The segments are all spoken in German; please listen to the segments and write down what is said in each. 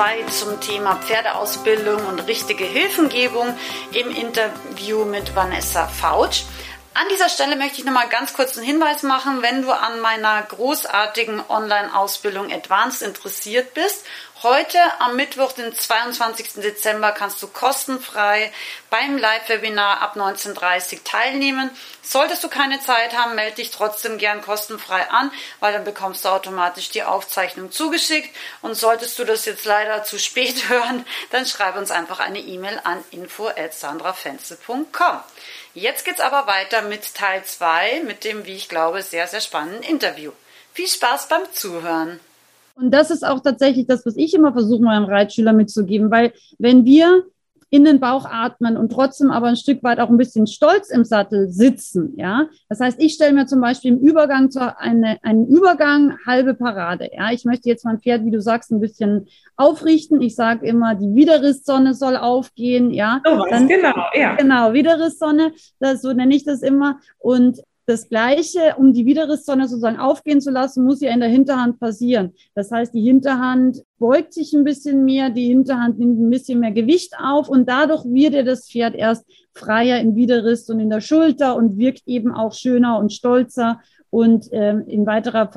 2 zum Thema Pferdeausbildung und richtige Hilfengebung im Interview mit Vanessa Fautsch. An dieser Stelle möchte ich nochmal ganz kurz einen Hinweis machen, wenn du an meiner großartigen Online-Ausbildung Advanced interessiert bist Heute am Mittwoch, den 22. Dezember, kannst du kostenfrei beim Live-Webinar ab 19.30 teilnehmen. Solltest du keine Zeit haben, melde dich trotzdem gern kostenfrei an, weil dann bekommst du automatisch die Aufzeichnung zugeschickt. Und solltest du das jetzt leider zu spät hören, dann schreib uns einfach eine E-Mail an info@sandrafenzel.com. Jetzt geht's aber weiter mit Teil 2 mit dem, wie ich glaube, sehr, sehr spannenden Interview. Viel Spaß beim Zuhören! Und das ist auch tatsächlich das, was ich immer versuche, meinem Reitschüler mitzugeben, weil wenn wir in den Bauch atmen und trotzdem aber ein Stück weit auch ein bisschen stolz im Sattel sitzen. Ja, das heißt, ich stelle mir zum Beispiel im Übergang zu eine, einen Übergang halbe Parade. Ja, ich möchte jetzt mein Pferd, wie du sagst, ein bisschen aufrichten. Ich sage immer, die Widerrisssonne soll aufgehen. Ja, so was, genau, ja. Genau, Widerrisssonne, das, so nenne ich das immer. Und das Gleiche, um die Widerrisssonne sozusagen aufgehen zu lassen, muss ja in der Hinterhand passieren. Das heißt, die Hinterhand beugt sich ein bisschen mehr, die Hinterhand nimmt ein bisschen mehr Gewicht auf und dadurch wird ja das Pferd erst freier im Widerriss und in der Schulter und wirkt eben auch schöner und stolzer. Und ähm, in weiterer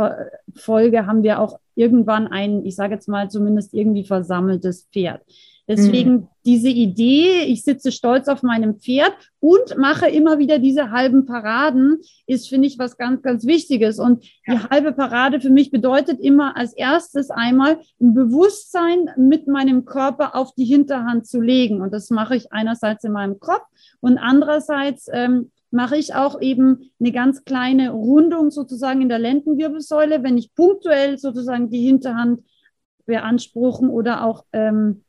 Folge haben wir auch irgendwann ein, ich sage jetzt mal zumindest irgendwie versammeltes Pferd. Deswegen mhm. diese Idee, ich sitze stolz auf meinem Pferd und mache immer wieder diese halben Paraden, ist, finde ich, was ganz, ganz Wichtiges. Und ja. die halbe Parade für mich bedeutet immer als erstes einmal ein Bewusstsein mit meinem Körper auf die Hinterhand zu legen. Und das mache ich einerseits in meinem Kopf und andererseits ähm, mache ich auch eben eine ganz kleine Rundung sozusagen in der Lendenwirbelsäule, wenn ich punktuell sozusagen die Hinterhand beanspruchen oder auch ähm,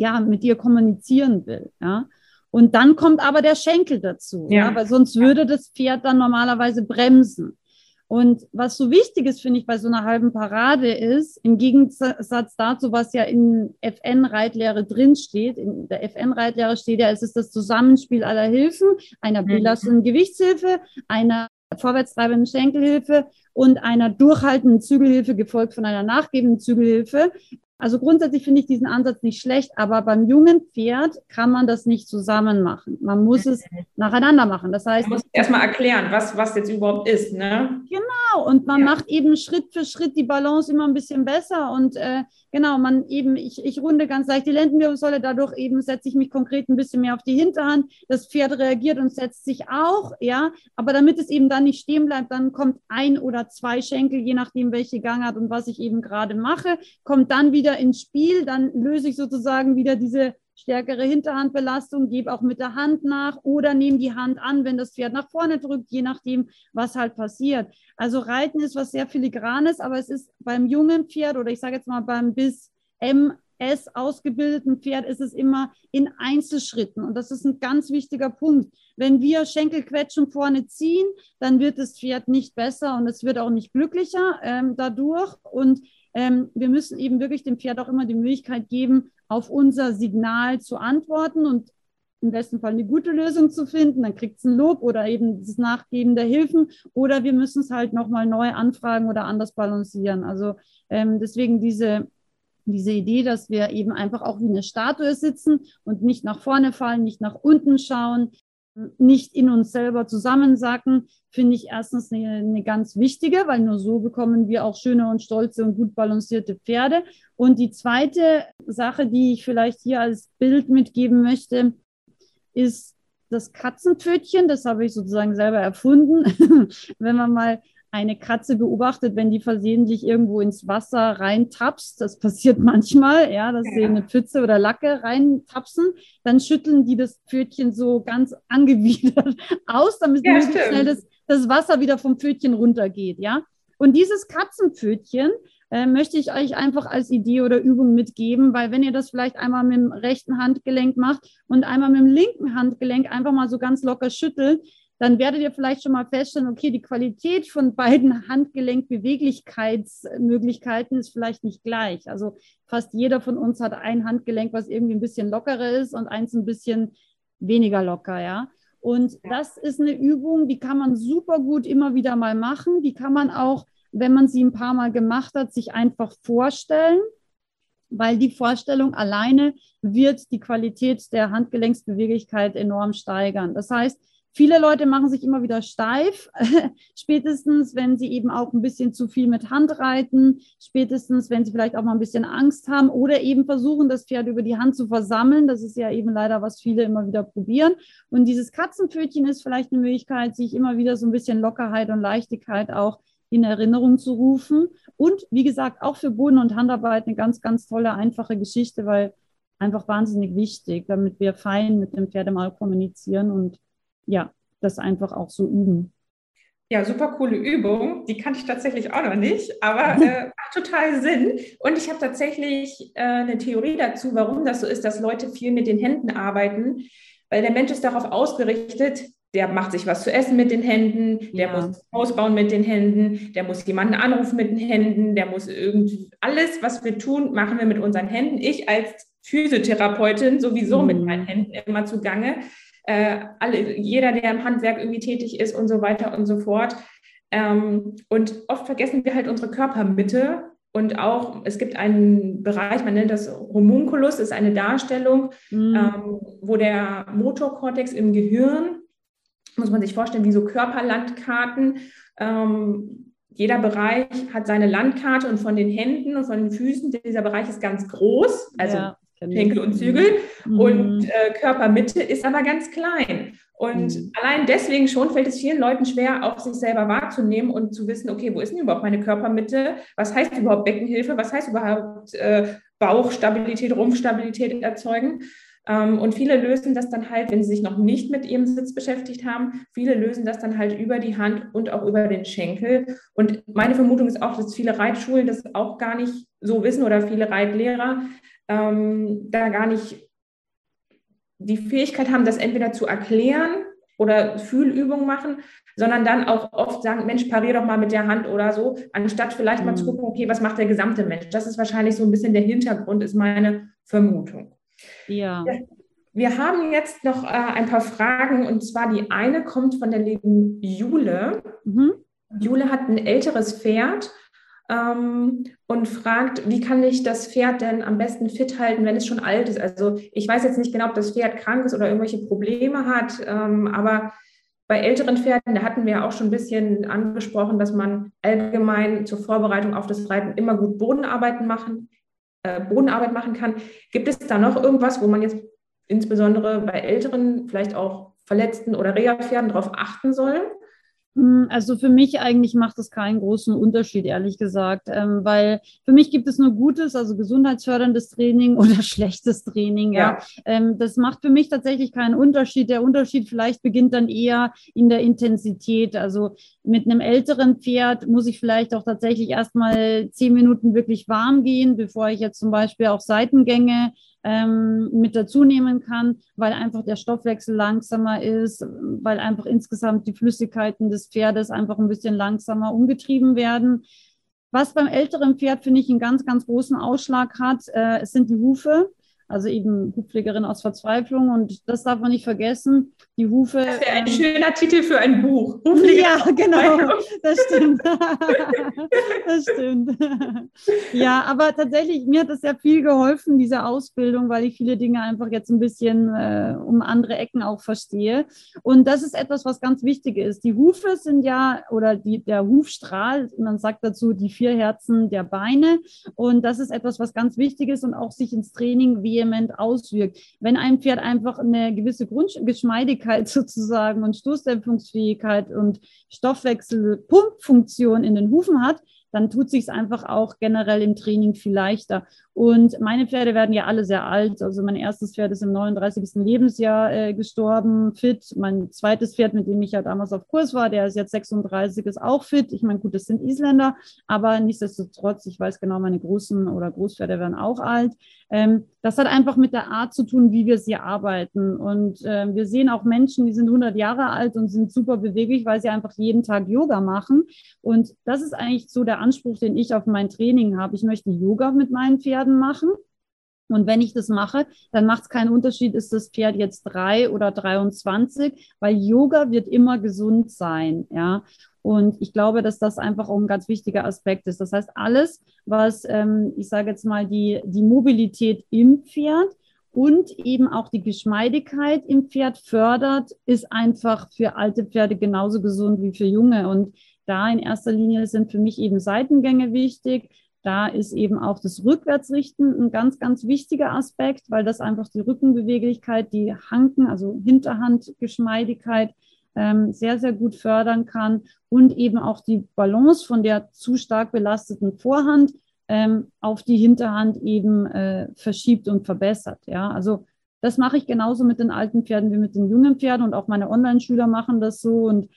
ja, mit dir kommunizieren will, ja. Und dann kommt aber der Schenkel dazu, ja, ja weil sonst würde das Pferd dann normalerweise bremsen. Und was so wichtig ist, finde ich, bei so einer halben Parade ist, im Gegensatz dazu, was ja in FN-Reitlehre drinsteht, in der FN-Reitlehre steht ja, es ist das Zusammenspiel aller Hilfen, einer mhm. belastenden Gewichtshilfe, einer vorwärtstreibenden Schenkelhilfe und einer durchhaltenden Zügelhilfe, gefolgt von einer nachgebenden Zügelhilfe. Also grundsätzlich finde ich diesen Ansatz nicht schlecht, aber beim jungen Pferd kann man das nicht zusammen machen. Man muss es nacheinander machen. Das heißt, man muss erstmal erklären, was, was jetzt überhaupt ist. Ne? Genau, und man ja. macht eben Schritt für Schritt die Balance immer ein bisschen besser. Und äh, genau, man eben, ich, ich runde ganz leicht die Lendenwirbelsäule, dadurch eben setze ich mich konkret ein bisschen mehr auf die Hinterhand. Das Pferd reagiert und setzt sich auch, ja. Aber damit es eben dann nicht stehen bleibt, dann kommt ein oder zwei Schenkel, je nachdem, welche Gangart und was ich eben gerade mache, kommt dann wieder ins Spiel, dann löse ich sozusagen wieder diese stärkere Hinterhandbelastung, gebe auch mit der Hand nach oder nehme die Hand an, wenn das Pferd nach vorne drückt, je nachdem, was halt passiert. Also Reiten ist was sehr filigranes, aber es ist beim jungen Pferd oder ich sage jetzt mal beim bis MS ausgebildeten Pferd ist es immer in Einzelschritten. Und das ist ein ganz wichtiger Punkt. Wenn wir Schenkelquetschen vorne ziehen, dann wird das Pferd nicht besser und es wird auch nicht glücklicher ähm, dadurch. Und ähm, wir müssen eben wirklich dem Pferd auch immer die Möglichkeit geben, auf unser Signal zu antworten und im besten Fall eine gute Lösung zu finden. Dann kriegt es ein Lob oder eben das Nachgeben der Hilfen oder wir müssen es halt nochmal neu anfragen oder anders balancieren. Also ähm, deswegen diese, diese Idee, dass wir eben einfach auch wie eine Statue sitzen und nicht nach vorne fallen, nicht nach unten schauen, nicht in uns selber zusammensacken, finde ich erstens eine, eine, ganz wichtige, weil nur so bekommen wir auch schöne und stolze und gut balancierte Pferde. Und die zweite Sache, die ich vielleicht hier als Bild mitgeben möchte, ist das Katzenpfötchen. Das habe ich sozusagen selber erfunden. Wenn man mal eine Katze beobachtet, wenn die versehentlich irgendwo ins Wasser reintapst, das passiert manchmal, ja, dass ja. sie eine Pfütze oder Lacke reintapsen, dann schütteln die das Pfötchen so ganz angewidert aus, damit ja, schnell das, das Wasser wieder vom Pfötchen runtergeht, ja. Und dieses Katzenpfötchen äh, möchte ich euch einfach als Idee oder Übung mitgeben, weil wenn ihr das vielleicht einmal mit dem rechten Handgelenk macht und einmal mit dem linken Handgelenk einfach mal so ganz locker schüttelt, dann werdet ihr vielleicht schon mal feststellen, okay, die Qualität von beiden Handgelenkbeweglichkeitsmöglichkeiten ist vielleicht nicht gleich. Also fast jeder von uns hat ein Handgelenk, was irgendwie ein bisschen lockerer ist und eins ein bisschen weniger locker, ja. Und das ist eine Übung, die kann man super gut immer wieder mal machen. Die kann man auch, wenn man sie ein paar Mal gemacht hat, sich einfach vorstellen, weil die Vorstellung alleine wird die Qualität der Handgelenksbeweglichkeit enorm steigern. Das heißt, Viele Leute machen sich immer wieder steif, spätestens wenn sie eben auch ein bisschen zu viel mit Hand reiten, spätestens wenn sie vielleicht auch mal ein bisschen Angst haben oder eben versuchen, das Pferd über die Hand zu versammeln. Das ist ja eben leider, was viele immer wieder probieren. Und dieses Katzenpfötchen ist vielleicht eine Möglichkeit, sich immer wieder so ein bisschen Lockerheit und Leichtigkeit auch in Erinnerung zu rufen. Und wie gesagt, auch für Boden- und Handarbeit eine ganz, ganz tolle, einfache Geschichte, weil einfach wahnsinnig wichtig, damit wir fein mit dem Pferd mal kommunizieren und ja, das einfach auch so üben. Ja, super coole Übung. Die kannte ich tatsächlich auch noch nicht, aber äh, macht total Sinn. Und ich habe tatsächlich äh, eine Theorie dazu, warum das so ist, dass Leute viel mit den Händen arbeiten, weil der Mensch ist darauf ausgerichtet, der macht sich was zu essen mit den Händen, der ja. muss Haus bauen mit den Händen, der muss jemanden anrufen mit den Händen, der muss irgendwie alles, was wir tun, machen wir mit unseren Händen. Ich als Physiotherapeutin sowieso mhm. mit meinen Händen immer zugange äh, alle, jeder, der im Handwerk irgendwie tätig ist und so weiter und so fort. Ähm, und oft vergessen wir halt unsere Körpermitte. Und auch, es gibt einen Bereich, man nennt das Homunculus, ist eine Darstellung, mhm. ähm, wo der Motorkortex im Gehirn, muss man sich vorstellen, wie so Körperlandkarten, ähm, jeder Bereich hat seine Landkarte und von den Händen und von den Füßen, dieser Bereich ist ganz groß, also ja. Schenkel und Zügel. Mhm. Und äh, Körpermitte ist aber ganz klein. Und mhm. allein deswegen schon fällt es vielen Leuten schwer, auch sich selber wahrzunehmen und zu wissen, okay, wo ist denn überhaupt meine Körpermitte? Was heißt überhaupt Beckenhilfe? Was heißt überhaupt äh, Bauchstabilität, Rumpfstabilität erzeugen? Ähm, und viele lösen das dann halt, wenn sie sich noch nicht mit ihrem Sitz beschäftigt haben, viele lösen das dann halt über die Hand und auch über den Schenkel. Und meine Vermutung ist auch, dass viele Reitschulen das auch gar nicht so wissen oder viele Reitlehrer, ähm, da gar nicht die Fähigkeit haben, das entweder zu erklären oder Fühlübungen machen, sondern dann auch oft sagen, Mensch, parier doch mal mit der Hand oder so, anstatt vielleicht mal zu mhm. gucken, okay, was macht der gesamte Mensch? Das ist wahrscheinlich so ein bisschen der Hintergrund, ist meine Vermutung. Ja. Wir haben jetzt noch äh, ein paar Fragen und zwar die eine kommt von der lieben Jule. Mhm. Jule hat ein älteres Pferd ähm, und fragt, wie kann ich das Pferd denn am besten fit halten, wenn es schon alt ist? Also ich weiß jetzt nicht genau, ob das Pferd krank ist oder irgendwelche Probleme hat, ähm, aber bei älteren Pferden, da hatten wir auch schon ein bisschen angesprochen, dass man allgemein zur Vorbereitung auf das Reiten immer gut Bodenarbeiten machen, äh, Bodenarbeit machen kann. Gibt es da noch irgendwas, wo man jetzt insbesondere bei älteren, vielleicht auch verletzten oder Reha-Pferden darauf achten soll? Hm, also für mich eigentlich macht es keinen großen Unterschied, ehrlich gesagt, ähm, weil für mich gibt es nur gutes, also gesundheitsförderndes Training oder schlechtes Training. Ja, ja. Ähm, das macht für mich tatsächlich keinen Unterschied. Der Unterschied vielleicht beginnt dann eher in der Intensität. Also mit einem älteren Pferd muss ich vielleicht auch tatsächlich erstmal zehn Minuten wirklich warm gehen, bevor ich jetzt zum Beispiel auch Seitengänge ähm, mit dazu nehmen kann, weil einfach der Stoffwechsel langsamer ist, weil einfach insgesamt die Flüssigkeiten des Pferdes einfach ein bisschen langsamer umgetrieben werden. Was beim älteren Pferd, finde ich, einen ganz, ganz großen Ausschlag hat, äh, sind die Hufe also eben Hufpflegerin aus Verzweiflung. Und das darf man nicht vergessen. Die Hufe. Das wäre ein ähm, schöner Titel für ein Buch. Hufpflegerin ja, genau. Das stimmt. das stimmt. ja, aber tatsächlich, mir hat das sehr viel geholfen, diese Ausbildung, weil ich viele Dinge einfach jetzt ein bisschen äh, um andere Ecken auch verstehe. Und das ist etwas, was ganz wichtig ist. Die Hufe sind ja, oder die, der Hufstrahl, man sagt dazu die vier Herzen der Beine. Und das ist etwas, was ganz wichtig ist und auch sich ins Training vehement auswirkt. Wenn ein Pferd einfach eine gewisse Grundgeschmeidigkeit sozusagen und Stoßdämpfungsfähigkeit und Stoffwechselpumpfunktion in den Hufen hat, dann tut sich es einfach auch generell im Training viel leichter. Und meine Pferde werden ja alle sehr alt. Also mein erstes Pferd ist im 39. Lebensjahr äh, gestorben, fit. Mein zweites Pferd, mit dem ich ja damals auf Kurs war, der ist jetzt 36, ist auch fit. Ich meine, gut, das sind Isländer, aber nichtsdestotrotz, ich weiß genau, meine großen oder Großpferde werden auch alt. Ähm, das hat einfach mit der Art zu tun, wie wir sie arbeiten. Und äh, wir sehen auch Menschen, die sind 100 Jahre alt und sind super beweglich, weil sie einfach jeden Tag Yoga machen. Und das ist eigentlich so der Anspruch, den ich auf mein Training habe. Ich möchte Yoga mit meinen Pferden machen. Und wenn ich das mache, dann macht es keinen Unterschied, ist das Pferd jetzt drei oder 23, weil Yoga wird immer gesund sein, ja. Und ich glaube, dass das einfach auch ein ganz wichtiger Aspekt ist. Das heißt, alles, was, ähm, ich sage jetzt mal, die, die Mobilität im Pferd und eben auch die Geschmeidigkeit im Pferd fördert, ist einfach für alte Pferde genauso gesund wie für junge. Und da in erster Linie sind für mich eben Seitengänge wichtig. Da ist eben auch das Rückwärtsrichten ein ganz, ganz wichtiger Aspekt, weil das einfach die Rückenbeweglichkeit, die Hanken, also Hinterhandgeschmeidigkeit ähm, sehr, sehr gut fördern kann und eben auch die Balance von der zu stark belasteten Vorhand ähm, auf die Hinterhand eben äh, verschiebt und verbessert. Ja, also das mache ich genauso mit den alten Pferden wie mit den jungen Pferden und auch meine Online-Schüler machen das so und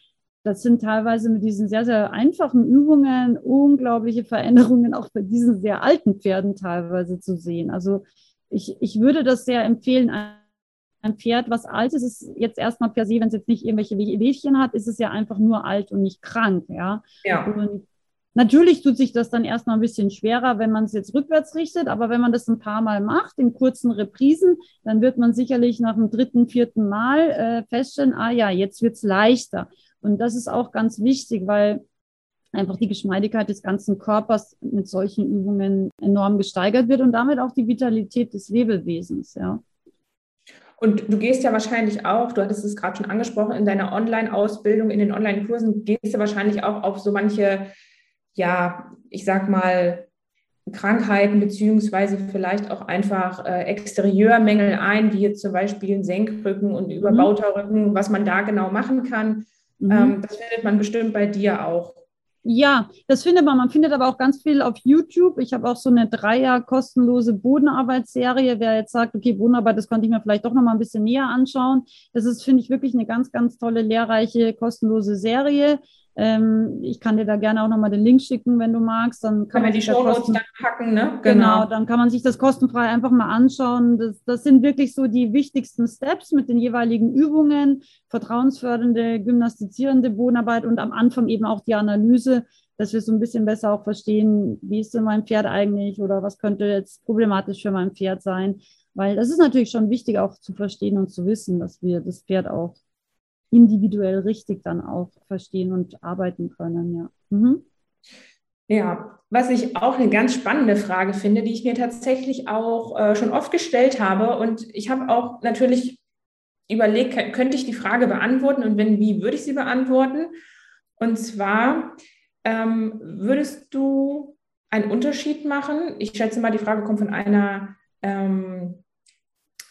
das sind teilweise mit diesen sehr, sehr einfachen Übungen unglaubliche Veränderungen auch bei diesen sehr alten Pferden teilweise zu sehen. Also ich, ich würde das sehr empfehlen, ein Pferd, was alt ist, ist jetzt erstmal per se, wenn es jetzt nicht irgendwelche Wehwehchen hat, ist es ja einfach nur alt und nicht krank, ja. ja. Und natürlich tut sich das dann erstmal ein bisschen schwerer, wenn man es jetzt rückwärts richtet, aber wenn man das ein paar Mal macht, in kurzen Reprisen, dann wird man sicherlich nach dem dritten, vierten Mal äh, feststellen, ah ja, jetzt wird es leichter. Und das ist auch ganz wichtig, weil einfach die Geschmeidigkeit des ganzen Körpers mit solchen Übungen enorm gesteigert wird und damit auch die Vitalität des Lebewesens, ja. Und du gehst ja wahrscheinlich auch, du hattest es gerade schon angesprochen, in deiner Online-Ausbildung, in den Online-Kursen gehst du wahrscheinlich auch auf so manche, ja, ich sag mal, Krankheiten beziehungsweise vielleicht auch einfach äh, Exterieurmängel ein, wie jetzt zum Beispiel ein Senkrücken und überbauter Rücken, was man da genau machen kann. Mhm. Ähm, das findet man bestimmt bei dir auch. Ja, das findet man. Man findet aber auch ganz viel auf YouTube. Ich habe auch so eine Dreier kostenlose Bodenarbeitsserie. Wer jetzt sagt, okay, Bodenarbeit, das konnte ich mir vielleicht doch noch mal ein bisschen näher anschauen. Das ist, finde ich, wirklich eine ganz, ganz tolle, lehrreiche, kostenlose Serie. Ähm, ich kann dir da gerne auch nochmal den Link schicken, wenn du magst. Dann kann, kann man die Show Notes dann packen, ne? Genau. genau. dann kann man sich das kostenfrei einfach mal anschauen. Das, das sind wirklich so die wichtigsten Steps mit den jeweiligen Übungen, vertrauensfördernde, gymnastizierende Bodenarbeit und am Anfang eben auch die Analyse, dass wir so ein bisschen besser auch verstehen, wie ist denn mein Pferd eigentlich oder was könnte jetzt problematisch für mein Pferd sein. Weil das ist natürlich schon wichtig auch zu verstehen und zu wissen, dass wir das Pferd auch individuell richtig dann auch verstehen und arbeiten können, ja. Mhm. Ja, was ich auch eine ganz spannende Frage finde, die ich mir tatsächlich auch äh, schon oft gestellt habe. Und ich habe auch natürlich überlegt, könnte ich die Frage beantworten und wenn, wie würde ich sie beantworten? Und zwar, ähm, würdest du einen Unterschied machen? Ich schätze mal, die Frage kommt von einer ähm,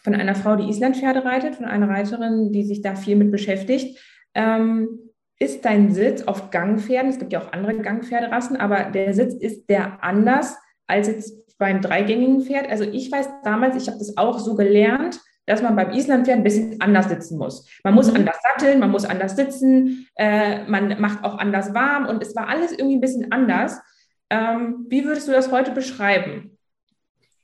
von einer Frau, die Islandpferde reitet, von einer Reiterin, die sich da viel mit beschäftigt. Ähm, ist dein Sitz auf Gangpferden, es gibt ja auch andere Gangpferderassen, aber der Sitz ist der anders als jetzt beim dreigängigen Pferd. Also ich weiß damals, ich habe das auch so gelernt, dass man beim Islandpferd ein bisschen anders sitzen muss. Man muss mhm. anders satteln, man muss anders sitzen, äh, man macht auch anders warm und es war alles irgendwie ein bisschen anders. Ähm, wie würdest du das heute beschreiben?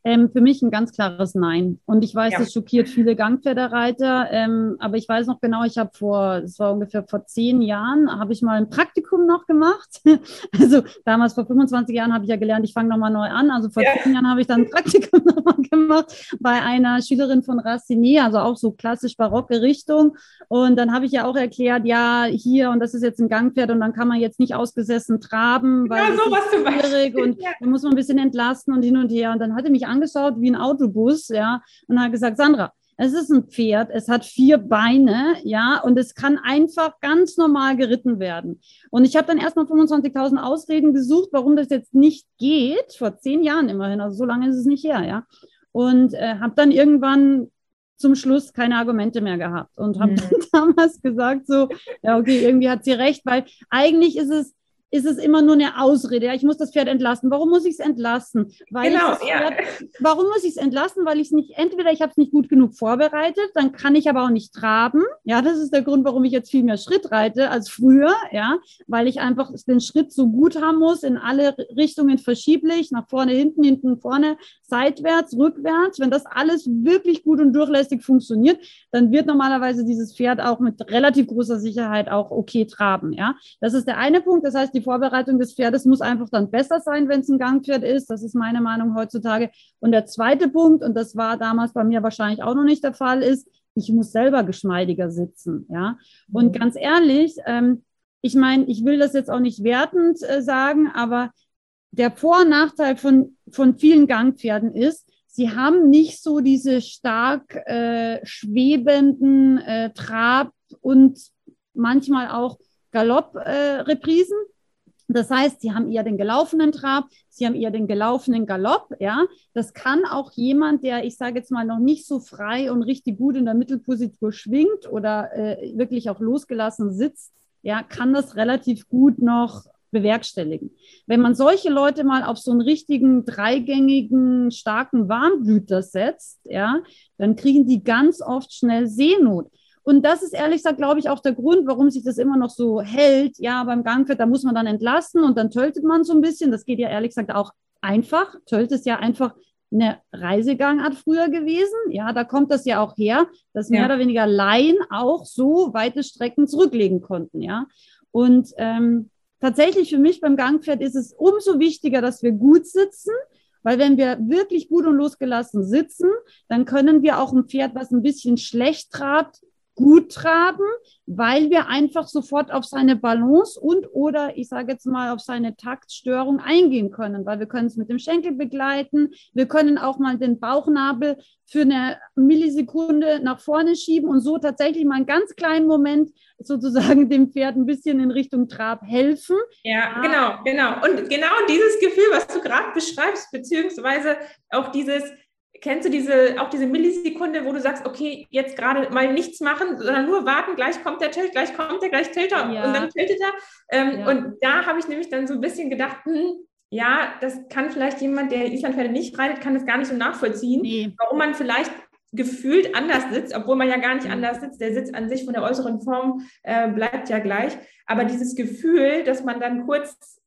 Ähm, für mich ein ganz klares Nein. Und ich weiß, ja. das schockiert viele Gangpferdereiter. Ähm, aber ich weiß noch genau, ich habe vor, es war ungefähr vor zehn Jahren, habe ich mal ein Praktikum noch gemacht. also damals vor 25 Jahren habe ich ja gelernt, ich fange nochmal neu an. Also vor ja. zehn Jahren habe ich dann ein Praktikum nochmal gemacht bei einer Schülerin von Racine, also auch so klassisch barocke Richtung. Und dann habe ich ja auch erklärt, ja, hier und das ist jetzt ein Gangpferd und dann kann man jetzt nicht ausgesessen traben, weil ja, so das ist schwierig und ja. dann muss man ein bisschen entlasten und hin und her. Und dann hatte mich angeschaut wie ein Autobus, ja, und hat gesagt, Sandra, es ist ein Pferd, es hat vier Beine, ja, und es kann einfach ganz normal geritten werden. Und ich habe dann erstmal 25.000 Ausreden gesucht, warum das jetzt nicht geht, vor zehn Jahren immerhin, also so lange ist es nicht her, ja. Und äh, habe dann irgendwann zum Schluss keine Argumente mehr gehabt und habe mhm. damals gesagt, so, ja, okay, irgendwie hat sie recht, weil eigentlich ist es ist es immer nur eine Ausrede. Ja, ich muss das Pferd entlassen. Warum muss ich es entlassen? Weil genau, Pferd, ja. Warum muss ich es entlassen? Weil ich es nicht, entweder ich habe es nicht gut genug vorbereitet, dann kann ich aber auch nicht traben. Ja, das ist der Grund, warum ich jetzt viel mehr Schritt reite als früher. Ja, weil ich einfach den Schritt so gut haben muss, in alle Richtungen verschieblich, nach vorne, hinten, hinten, vorne, seitwärts, rückwärts. Wenn das alles wirklich gut und durchlässig funktioniert, dann wird normalerweise dieses Pferd auch mit relativ großer Sicherheit auch okay traben. Ja, das ist der eine Punkt. Das heißt, die Vorbereitung des Pferdes muss einfach dann besser sein, wenn es ein Gangpferd ist. Das ist meine Meinung heutzutage. Und der zweite Punkt, und das war damals bei mir wahrscheinlich auch noch nicht der Fall, ist, ich muss selber geschmeidiger sitzen. Ja, und mhm. ganz ehrlich, ähm, ich meine, ich will das jetzt auch nicht wertend äh, sagen, aber der Vor- und Nachteil von, von vielen Gangpferden ist, sie haben nicht so diese stark äh, schwebenden äh, Trab- und manchmal auch Galopp-Reprisen. Das heißt, sie haben eher den gelaufenen Trab, sie haben eher den gelaufenen Galopp, ja. Das kann auch jemand, der, ich sage jetzt mal, noch nicht so frei und richtig gut in der Mittelpositur schwingt oder äh, wirklich auch losgelassen sitzt, ja, kann das relativ gut noch bewerkstelligen. Wenn man solche Leute mal auf so einen richtigen dreigängigen starken Warmblüter setzt, ja, dann kriegen die ganz oft schnell Seenot. Und das ist ehrlich gesagt, glaube ich, auch der Grund, warum sich das immer noch so hält. Ja, beim Gangpferd, da muss man dann entlassen und dann töltet man so ein bisschen. Das geht ja ehrlich gesagt auch einfach. Tölt ist ja einfach eine Reisegangart früher gewesen. Ja, da kommt das ja auch her, dass mehr ja. oder weniger Laien auch so weite Strecken zurücklegen konnten. Ja, und ähm, tatsächlich für mich beim Gangpferd ist es umso wichtiger, dass wir gut sitzen, weil wenn wir wirklich gut und losgelassen sitzen, dann können wir auch ein Pferd, was ein bisschen schlecht trabt, gut traben, weil wir einfach sofort auf seine Balance und oder ich sage jetzt mal auf seine Taktstörung eingehen können, weil wir können es mit dem Schenkel begleiten, wir können auch mal den Bauchnabel für eine Millisekunde nach vorne schieben und so tatsächlich mal einen ganz kleinen Moment sozusagen dem Pferd ein bisschen in Richtung Trab helfen. Ja, genau, genau. Und genau dieses Gefühl, was du gerade beschreibst, beziehungsweise auch dieses, Kennst du diese, auch diese Millisekunde, wo du sagst, okay, jetzt gerade mal nichts machen, sondern nur warten, gleich kommt der Tilt, gleich kommt der, gleich tilt er ja. und dann tiltet er. Ähm, ja. Und da habe ich nämlich dann so ein bisschen gedacht, hm, ja, das kann vielleicht jemand, der Islandpferde nicht reitet, kann das gar nicht so nachvollziehen, nee. warum man vielleicht gefühlt anders sitzt, obwohl man ja gar nicht anders sitzt. Der Sitz an sich von der äußeren Form äh, bleibt ja gleich. Aber dieses Gefühl, dass man dann kurz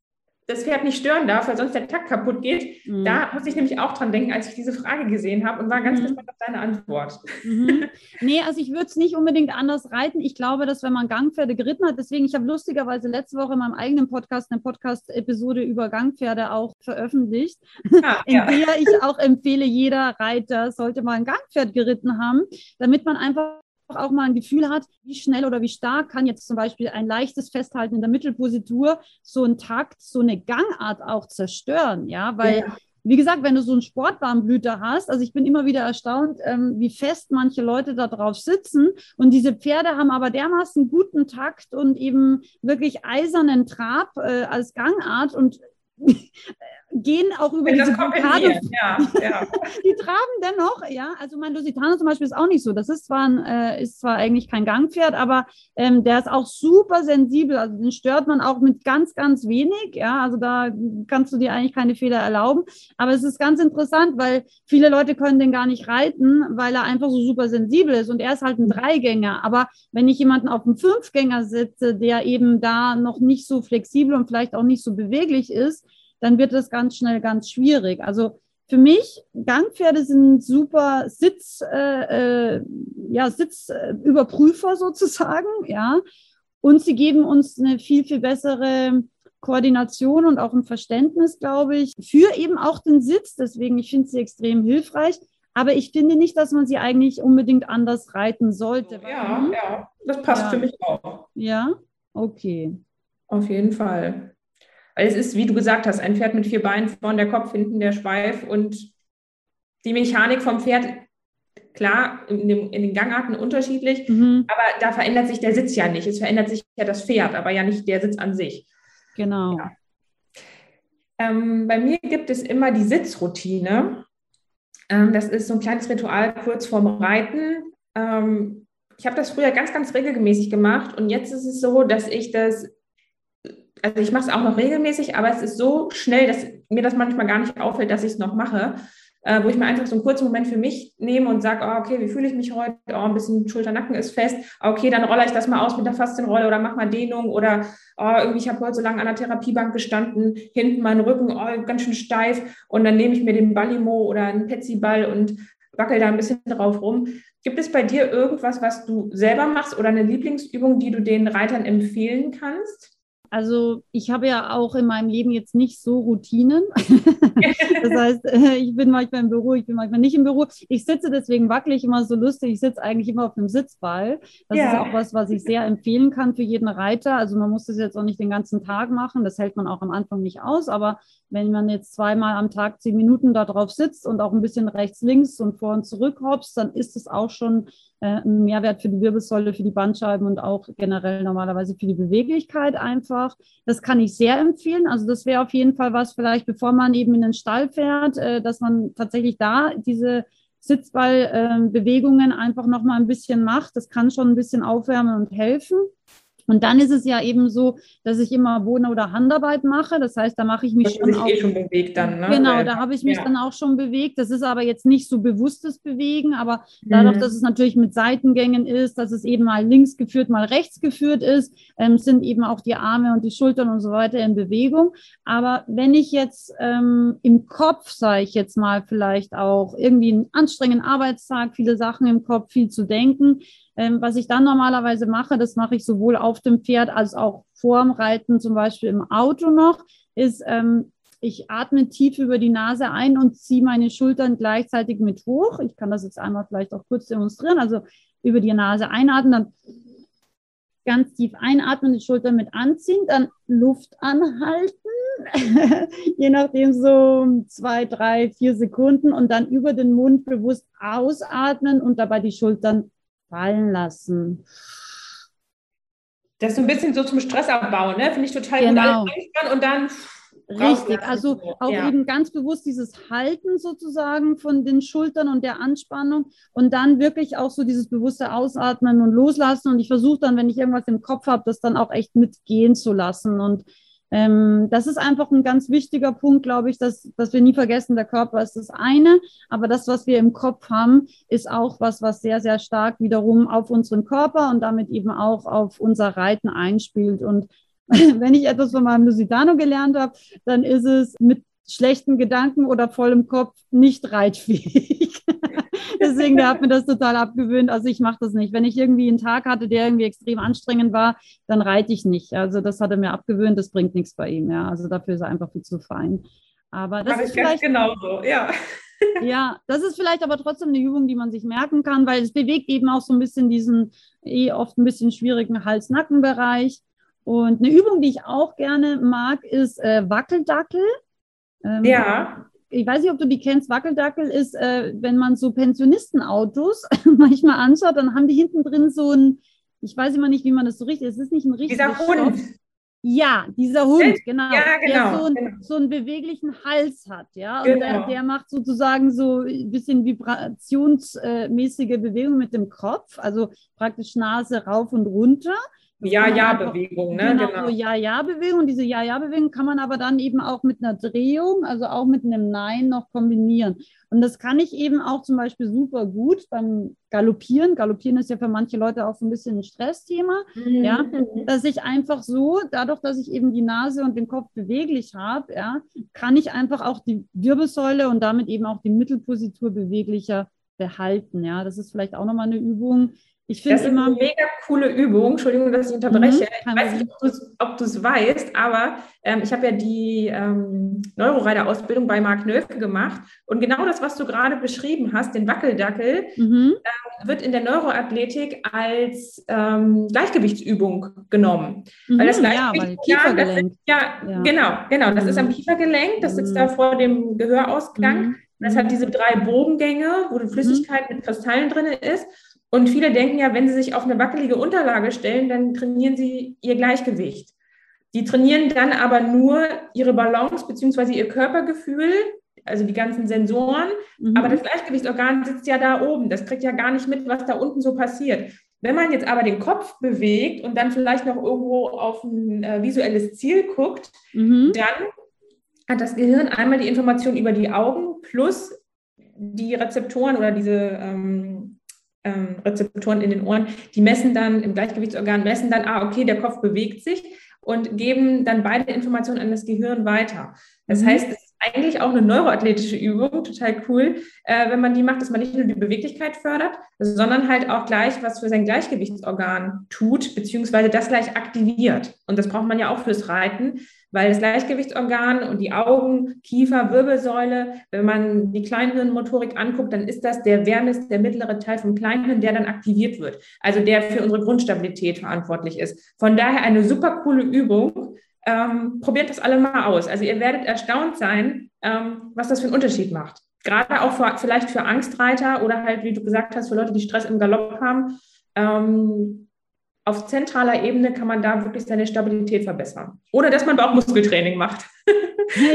das Pferd nicht stören darf, weil sonst der Takt kaputt geht. Mhm. Da muss ich nämlich auch dran denken, als ich diese Frage gesehen habe und war ganz mhm. gespannt auf deine Antwort. Mhm. Nee, also ich würde es nicht unbedingt anders reiten. Ich glaube, dass wenn man Gangpferde geritten hat, deswegen, ich habe lustigerweise letzte Woche in meinem eigenen Podcast eine Podcast-Episode über Gangpferde auch veröffentlicht, ah, in ja. der ich auch empfehle, jeder Reiter sollte mal ein Gangpferd geritten haben, damit man einfach auch mal ein Gefühl hat, wie schnell oder wie stark kann jetzt zum Beispiel ein leichtes Festhalten in der Mittelpositur so einen Takt, so eine Gangart auch zerstören, ja, weil ja. Wie gesagt, wenn du so einen Sportwarmblüter hast, also ich bin immer wieder erstaunt, ähm, wie fest manche Leute da drauf sitzen. Und diese Pferde haben aber dermaßen guten Takt und eben wirklich eisernen Trab äh, als Gangart. Und gehen auch über diese Blockade. Ja, ja. die traben dennoch, ja. Also mein Lusitano zum Beispiel ist auch nicht so. Das ist zwar, ein, äh, ist zwar eigentlich kein Gangpferd, aber ähm, der ist auch super sensibel. Also den stört man auch mit ganz, ganz wenig. Ja, also da kannst du dir eigentlich keine Fehler erlauben. Aber es ist ganz interessant, weil viele Leute können den gar nicht reiten, weil er einfach so super sensibel ist. Und er ist halt ein Dreigänger. Aber wenn ich jemanden auf einem Fünfgänger sitze, der eben da noch nicht so flexibel und vielleicht auch nicht so beweglich ist, dann wird es ganz schnell ganz schwierig. Also für mich, Gangpferde sind super Sitz, äh, äh, ja, Sitzüberprüfer sozusagen, ja. Und sie geben uns eine viel, viel bessere Koordination und auch ein Verständnis, glaube ich, für eben auch den Sitz. Deswegen, ich finde sie extrem hilfreich. Aber ich finde nicht, dass man sie eigentlich unbedingt anders reiten sollte. Ja, ja, das passt ja. für mich auch. Ja, okay. Auf jeden Fall. Weil es ist, wie du gesagt hast, ein Pferd mit vier Beinen, vorn der Kopf, hinten der Schweif und die Mechanik vom Pferd, klar, in, dem, in den Gangarten unterschiedlich, mhm. aber da verändert sich der Sitz ja nicht. Es verändert sich ja das Pferd, aber ja nicht der Sitz an sich. Genau. Ja. Ähm, bei mir gibt es immer die Sitzroutine. Ähm, das ist so ein kleines Ritual kurz vorm Reiten. Ähm, ich habe das früher ganz, ganz regelmäßig gemacht und jetzt ist es so, dass ich das also ich mache es auch noch regelmäßig, aber es ist so schnell, dass mir das manchmal gar nicht auffällt, dass ich es noch mache äh, wo ich mir einfach so einen kurzen Moment für mich nehme und sage, oh, okay, wie fühle ich mich heute? Oh, ein bisschen Schulter-Nacken ist fest. Okay, dann rolle ich das mal aus mit der Faszienrolle oder mach mal Dehnung oder oh, irgendwie, ich habe heute so lange an der Therapiebank gestanden, hinten mein Rücken oh, ganz schön steif und dann nehme ich mir den Ballimo oder einen Petsy-Ball und wackel da ein bisschen drauf rum. Gibt es bei dir irgendwas, was du selber machst oder eine Lieblingsübung, die du den Reitern empfehlen kannst? Also ich habe ja auch in meinem Leben jetzt nicht so Routinen. das heißt, äh, ich bin manchmal im Büro, ich bin manchmal nicht im Büro. Ich sitze deswegen wackelig immer so lustig. Ich sitze eigentlich immer auf einem Sitzball. Das ja. ist auch was, was ich sehr empfehlen kann für jeden Reiter. Also man muss das jetzt auch nicht den ganzen Tag machen. Das hält man auch am Anfang nicht aus. Aber wenn man jetzt zweimal am Tag zehn Minuten da drauf sitzt und auch ein bisschen rechts, links und vor und zurück hoppst, dann ist es auch schon äh, ein Mehrwert für die Wirbelsäule, für die Bandscheiben und auch generell normalerweise für die Beweglichkeit einfach. Das kann ich sehr empfehlen. Also das wäre auf jeden Fall was, vielleicht bevor man eben in den Stall fährt, äh, dass man tatsächlich da diese Sitzballbewegungen einfach noch mal ein bisschen macht. Das kann schon ein bisschen aufwärmen und helfen. Und dann ist es ja eben so, dass ich immer Boden- oder Handarbeit mache. Das heißt, da mache ich mich das schon, auch, eh schon bewegt dann. Ne? Genau, Weil, da habe ich mich ja. dann auch schon bewegt. Das ist aber jetzt nicht so bewusstes Bewegen, aber dadurch, mhm. dass es natürlich mit Seitengängen ist, dass es eben mal links geführt, mal rechts geführt ist, ähm, sind eben auch die Arme und die Schultern und so weiter in Bewegung. Aber wenn ich jetzt ähm, im Kopf, sage ich jetzt mal, vielleicht auch irgendwie einen anstrengenden Arbeitstag, viele Sachen im Kopf, viel zu denken, ähm, was ich dann normalerweise mache, das mache ich sowohl auf dem Pferd als auch vorm Reiten, zum Beispiel im Auto noch, ist, ähm, ich atme tief über die Nase ein und ziehe meine Schultern gleichzeitig mit hoch. Ich kann das jetzt einmal vielleicht auch kurz demonstrieren. Also über die Nase einatmen, dann ganz tief einatmen, die Schultern mit anziehen, dann Luft anhalten, je nachdem so zwei, drei, vier Sekunden und dann über den Mund bewusst ausatmen und dabei die Schultern fallen lassen. Das ist so ein bisschen so zum Stressabbau, ne? Finde ich total genau. gut. und dann Richtig, also auch ja. eben ganz bewusst dieses Halten sozusagen von den Schultern und der Anspannung und dann wirklich auch so dieses bewusste Ausatmen und Loslassen. Und ich versuche dann, wenn ich irgendwas im Kopf habe, das dann auch echt mitgehen zu lassen. Und ähm, das ist einfach ein ganz wichtiger Punkt, glaube ich, dass, dass wir nie vergessen, der Körper ist das eine, aber das, was wir im Kopf haben, ist auch was, was sehr, sehr stark wiederum auf unseren Körper und damit eben auch auf unser Reiten einspielt. Und wenn ich etwas von meinem Lusitano gelernt habe, dann ist es mit schlechten Gedanken oder vollem Kopf nicht reitfähig. Deswegen, der hat mir das total abgewöhnt. Also ich mache das nicht. Wenn ich irgendwie einen Tag hatte, der irgendwie extrem anstrengend war, dann reite ich nicht. Also das hat er mir abgewöhnt, das bringt nichts bei ihm. Ja. Also dafür ist er einfach viel zu fein. Aber das Mach ist vielleicht genauso, ja. ja, das ist vielleicht aber trotzdem eine Übung, die man sich merken kann, weil es bewegt eben auch so ein bisschen diesen eh oft ein bisschen schwierigen Hals-Nacken-Bereich. Und eine Übung, die ich auch gerne mag, ist äh, Wackeldackel. Ähm, ja ich weiß nicht, ob du die kennst, Wackeldackel ist, äh, wenn man so Pensionistenautos manchmal anschaut, dann haben die hinten drin so ein, ich weiß immer nicht, wie man das so richtig, es ist nicht ein richtiger Dieser Hund. Ja, dieser Hund, genau. Ja, genau. Der so, ein, genau. so einen beweglichen Hals hat, ja. Und genau. der, der, macht sozusagen so ein bisschen vibrationsmäßige Bewegung mit dem Kopf, also praktisch Nase rauf und runter. Ja-Ja-Bewegung, ne? Genau, genau. So Ja-Ja-Bewegung. Diese Ja-Ja-Bewegung kann man aber dann eben auch mit einer Drehung, also auch mit einem Nein noch kombinieren. Und das kann ich eben auch zum Beispiel super gut beim Galoppieren. Galoppieren ist ja für manche Leute auch so ein bisschen ein Stressthema. Mhm. Ja, dass ich einfach so, dadurch, dass ich eben die Nase und den Kopf beweglich habe, ja, kann ich einfach auch die Wirbelsäule und damit eben auch die Mittelpositur beweglicher behalten. Ja, das ist vielleicht auch nochmal eine Übung, ich finde immer eine mega coole Übung. Entschuldigung, dass ich unterbreche. Mhm, ich weiß nicht, ob du es weißt, aber ähm, ich habe ja die ähm, Neuroreiter-Ausbildung bei Marc Nöfke gemacht. Und genau das, was du gerade beschrieben hast, den Wackeldackel, mhm. äh, wird in der Neuroathletik als ähm, Gleichgewichtsübung genommen. Mhm, weil das Gleichgewicht, ja, das ist, ja, ja, genau, genau. Das ist am mhm. Kiefergelenk, das sitzt da mhm. vor dem Gehörausgang. Mhm. Das hat diese drei Bogengänge, wo die Flüssigkeit mit Kristallen drin ist. Und viele denken ja, wenn sie sich auf eine wackelige Unterlage stellen, dann trainieren sie ihr Gleichgewicht. Die trainieren dann aber nur ihre Balance beziehungsweise ihr Körpergefühl, also die ganzen Sensoren. Mhm. Aber das Gleichgewichtsorgan sitzt ja da oben. Das kriegt ja gar nicht mit, was da unten so passiert. Wenn man jetzt aber den Kopf bewegt und dann vielleicht noch irgendwo auf ein äh, visuelles Ziel guckt, mhm. dann hat das Gehirn einmal die Information über die Augen plus die Rezeptoren oder diese ähm, ähm, Rezeptoren in den Ohren, die messen dann im Gleichgewichtsorgan, messen dann, ah, okay, der Kopf bewegt sich und geben dann beide Informationen an das Gehirn weiter. Das mhm. heißt, es eigentlich auch eine neuroathletische Übung, total cool, äh, wenn man die macht, dass man nicht nur die Beweglichkeit fördert, sondern halt auch gleich was für sein Gleichgewichtsorgan tut, beziehungsweise das gleich aktiviert. Und das braucht man ja auch fürs Reiten, weil das Gleichgewichtsorgan und die Augen, Kiefer, Wirbelsäule, wenn man die Kleinhirnmotorik anguckt, dann ist das der Wärmes, der mittlere Teil vom Kleinhirn, der dann aktiviert wird, also der für unsere Grundstabilität verantwortlich ist. Von daher eine super coole Übung. Ähm, probiert das alle mal aus. Also ihr werdet erstaunt sein, ähm, was das für einen Unterschied macht. Gerade auch für, vielleicht für Angstreiter oder halt, wie du gesagt hast, für Leute, die Stress im Galopp haben. Ähm, auf zentraler Ebene kann man da wirklich seine Stabilität verbessern. Oder dass man Bauchmuskeltraining macht.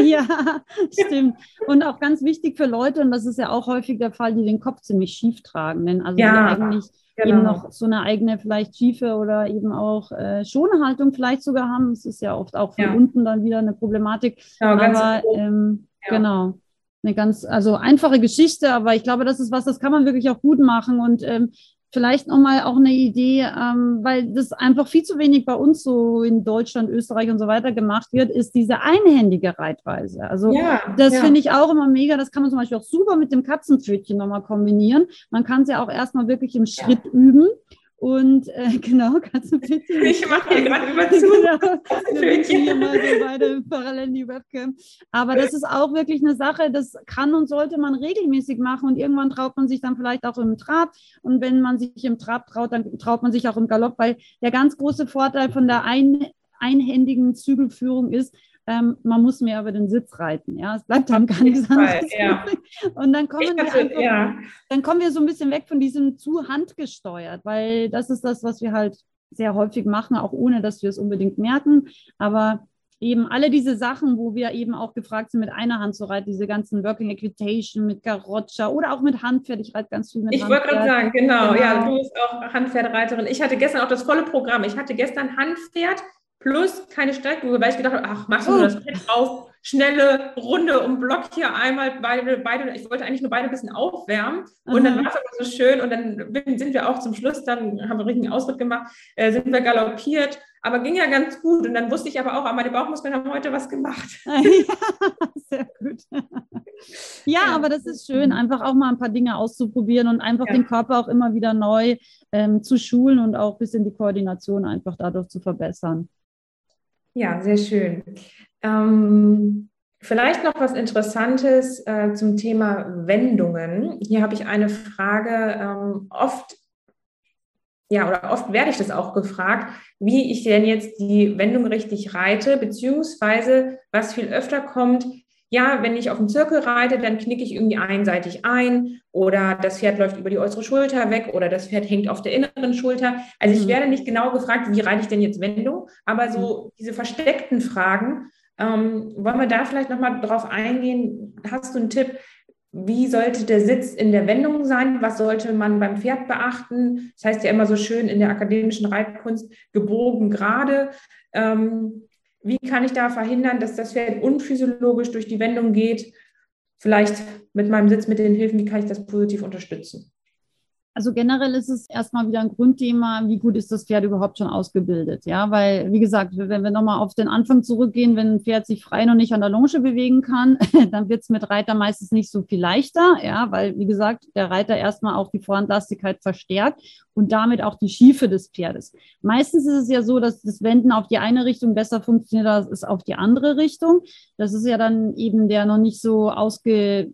ja, stimmt. Und auch ganz wichtig für Leute, und das ist ja auch häufig der Fall, die den Kopf ziemlich schief tragen. Denn also ja, eigentlich genau. eben noch so eine eigene vielleicht schiefe oder eben auch äh, Schonhaltung vielleicht sogar haben. Das ist ja oft auch von ja. unten dann wieder eine Problematik. Ja, aber ähm, ja. genau. Eine ganz, also einfache Geschichte, aber ich glaube, das ist was, das kann man wirklich auch gut machen. Und ähm, vielleicht nochmal auch eine Idee, ähm, weil das einfach viel zu wenig bei uns so in Deutschland, Österreich und so weiter gemacht wird, ist diese einhändige Reitweise. Also ja, das ja. finde ich auch immer mega. Das kann man zum Beispiel auch super mit dem Katzenpfötchen nochmal kombinieren. Man kann es ja auch erstmal wirklich im Schritt ja. üben. Und äh, genau, kannst du bitte. Ich mache hier gerade über zu. genau, hier mal so beide parallel die Webcam. Aber das ist auch wirklich eine Sache, das kann und sollte man regelmäßig machen. Und irgendwann traut man sich dann vielleicht auch im Trab. Und wenn man sich im Trab traut, dann traut man sich auch im Galopp, weil der ganz große Vorteil von der ein, einhändigen Zügelführung ist, ähm, man muss mehr über den Sitz reiten. Ja, es bleibt dann gar nichts anderes. Ja. Und dann kommen, wir einfach, ja. dann kommen wir so ein bisschen weg von diesem zu handgesteuert, weil das ist das, was wir halt sehr häufig machen, auch ohne dass wir es unbedingt merken. Aber eben alle diese Sachen, wo wir eben auch gefragt sind, mit einer Hand zu reiten, diese ganzen Working Equitation mit Garoccia oder auch mit Handpferd. Ich reite ganz viel mit ich Handpferd. Ich wollte gerade sagen, genau, genau, ja, du bist auch Handpferdereiterin. Ich hatte gestern auch das volle Programm. Ich hatte gestern Handpferd, plus keine Strecke, weil ich gedacht habe, ach, machst du oh. das Pad auf, schnelle Runde und Block hier einmal beide, beide, ich wollte eigentlich nur beide ein bisschen aufwärmen und dann war es aber so schön und dann sind wir auch zum Schluss, dann haben wir einen richtigen Ausritt gemacht, äh, sind wir galoppiert, aber ging ja ganz gut und dann wusste ich aber auch, meine Bauchmuskeln haben heute was gemacht. ja, sehr gut. Ja, ja, aber das ist schön, einfach auch mal ein paar Dinge auszuprobieren und einfach ja. den Körper auch immer wieder neu ähm, zu schulen und auch ein bisschen die Koordination einfach dadurch zu verbessern. Ja, sehr schön. Ähm, vielleicht noch was Interessantes äh, zum Thema Wendungen. Hier habe ich eine Frage. Ähm, oft, ja, oder oft werde ich das auch gefragt, wie ich denn jetzt die Wendung richtig reite, beziehungsweise was viel öfter kommt, ja, wenn ich auf dem Zirkel reite, dann knicke ich irgendwie einseitig ein oder das Pferd läuft über die äußere Schulter weg oder das Pferd hängt auf der inneren Schulter. Also ich mhm. werde nicht genau gefragt, wie reite ich denn jetzt Wendung, aber so mhm. diese versteckten Fragen, ähm, wollen wir da vielleicht nochmal drauf eingehen? Hast du einen Tipp? Wie sollte der Sitz in der Wendung sein? Was sollte man beim Pferd beachten? Das heißt ja immer so schön in der akademischen Reitkunst gebogen gerade. Ähm, wie kann ich da verhindern, dass das Pferd unphysiologisch durch die Wendung geht? Vielleicht mit meinem Sitz, mit den Hilfen, wie kann ich das positiv unterstützen? Also generell ist es erstmal wieder ein Grundthema, wie gut ist das Pferd überhaupt schon ausgebildet? Ja, weil, wie gesagt, wenn wir nochmal auf den Anfang zurückgehen, wenn ein Pferd sich frei noch nicht an der Longe bewegen kann, dann wird es mit Reiter meistens nicht so viel leichter, ja, weil, wie gesagt, der Reiter erstmal auch die Vorhandlastigkeit verstärkt und damit auch die Schiefe des Pferdes. Meistens ist es ja so, dass das Wenden auf die eine Richtung besser funktioniert als auf die andere Richtung. Das ist ja dann eben der noch nicht so ausge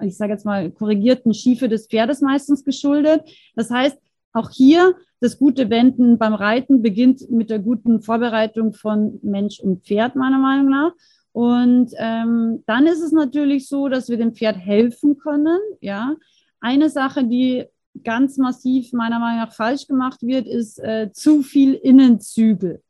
ich sage jetzt mal, korrigierten Schiefe des Pferdes meistens geschuldet. Das heißt, auch hier das gute Wenden beim Reiten beginnt mit der guten Vorbereitung von Mensch und Pferd, meiner Meinung nach. Und ähm, dann ist es natürlich so, dass wir dem Pferd helfen können. Ja, eine Sache, die ganz massiv meiner Meinung nach falsch gemacht wird, ist äh, zu viel Innenzügel.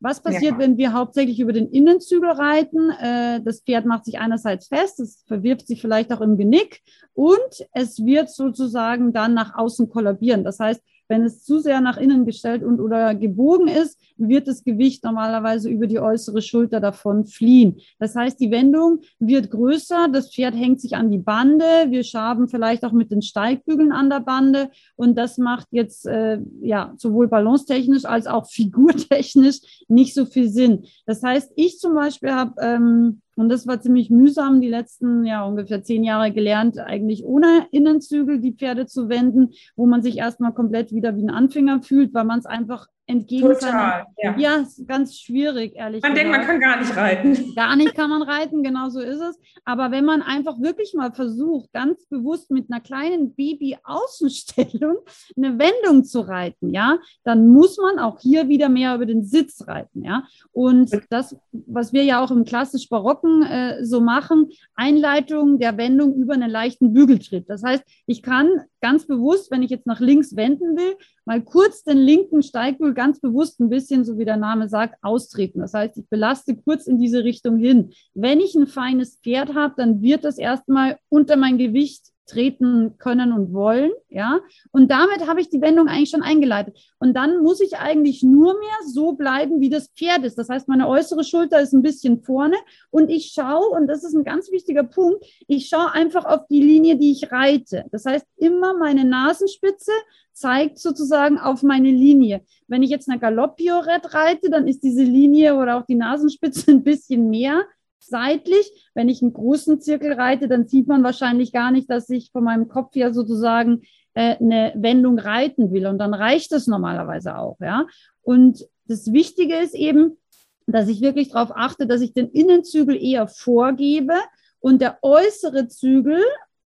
Was passiert, ja. wenn wir hauptsächlich über den Innenzügel reiten? Äh, das Pferd macht sich einerseits fest, es verwirft sich vielleicht auch im Genick und es wird sozusagen dann nach außen kollabieren. Das heißt, Wenn es zu sehr nach innen gestellt und oder gebogen ist, wird das Gewicht normalerweise über die äußere Schulter davon fliehen. Das heißt, die Wendung wird größer, das Pferd hängt sich an die Bande, wir schaben vielleicht auch mit den Steigbügeln an der Bande und das macht jetzt äh, ja sowohl balancetechnisch als auch figurtechnisch nicht so viel Sinn. Das heißt, ich zum Beispiel habe ähm, und das war ziemlich mühsam, die letzten ja ungefähr zehn Jahre gelernt, eigentlich ohne Innenzügel die Pferde zu wenden, wo man sich erstmal komplett wieder wie ein Anfänger fühlt, weil man es einfach entgegen Total, ja. ja, ist ganz schwierig, ehrlich man gesagt. Man denkt, man kann gar nicht reiten. Gar nicht kann man reiten, genau so ist es. Aber wenn man einfach wirklich mal versucht, ganz bewusst mit einer kleinen Baby-Außenstellung eine Wendung zu reiten, ja, dann muss man auch hier wieder mehr über den Sitz reiten, ja. Und das, was wir ja auch im klassisch-barocken äh, so machen, Einleitung der Wendung über einen leichten Bügeltritt. Das heißt, ich kann ganz bewusst, wenn ich jetzt nach links wenden will, mal kurz den linken Steigbügel ganz bewusst ein bisschen, so wie der Name sagt, austreten. Das heißt, ich belaste kurz in diese Richtung hin. Wenn ich ein feines Pferd habe, dann wird das erstmal unter mein Gewicht treten können und wollen, ja. Und damit habe ich die Wendung eigentlich schon eingeleitet. Und dann muss ich eigentlich nur mehr so bleiben, wie das Pferd ist. Das heißt, meine äußere Schulter ist ein bisschen vorne und ich schaue, und das ist ein ganz wichtiger Punkt, ich schaue einfach auf die Linie, die ich reite. Das heißt, immer meine Nasenspitze zeigt sozusagen auf meine Linie. Wenn ich jetzt eine Galopp-Piorette reite, dann ist diese Linie oder auch die Nasenspitze ein bisschen mehr seitlich. Wenn ich einen großen Zirkel reite, dann sieht man wahrscheinlich gar nicht, dass ich von meinem Kopf her sozusagen äh, eine Wendung reiten will. Und dann reicht es normalerweise auch, ja. Und das Wichtige ist eben, dass ich wirklich darauf achte, dass ich den Innenzügel eher vorgebe und der äußere Zügel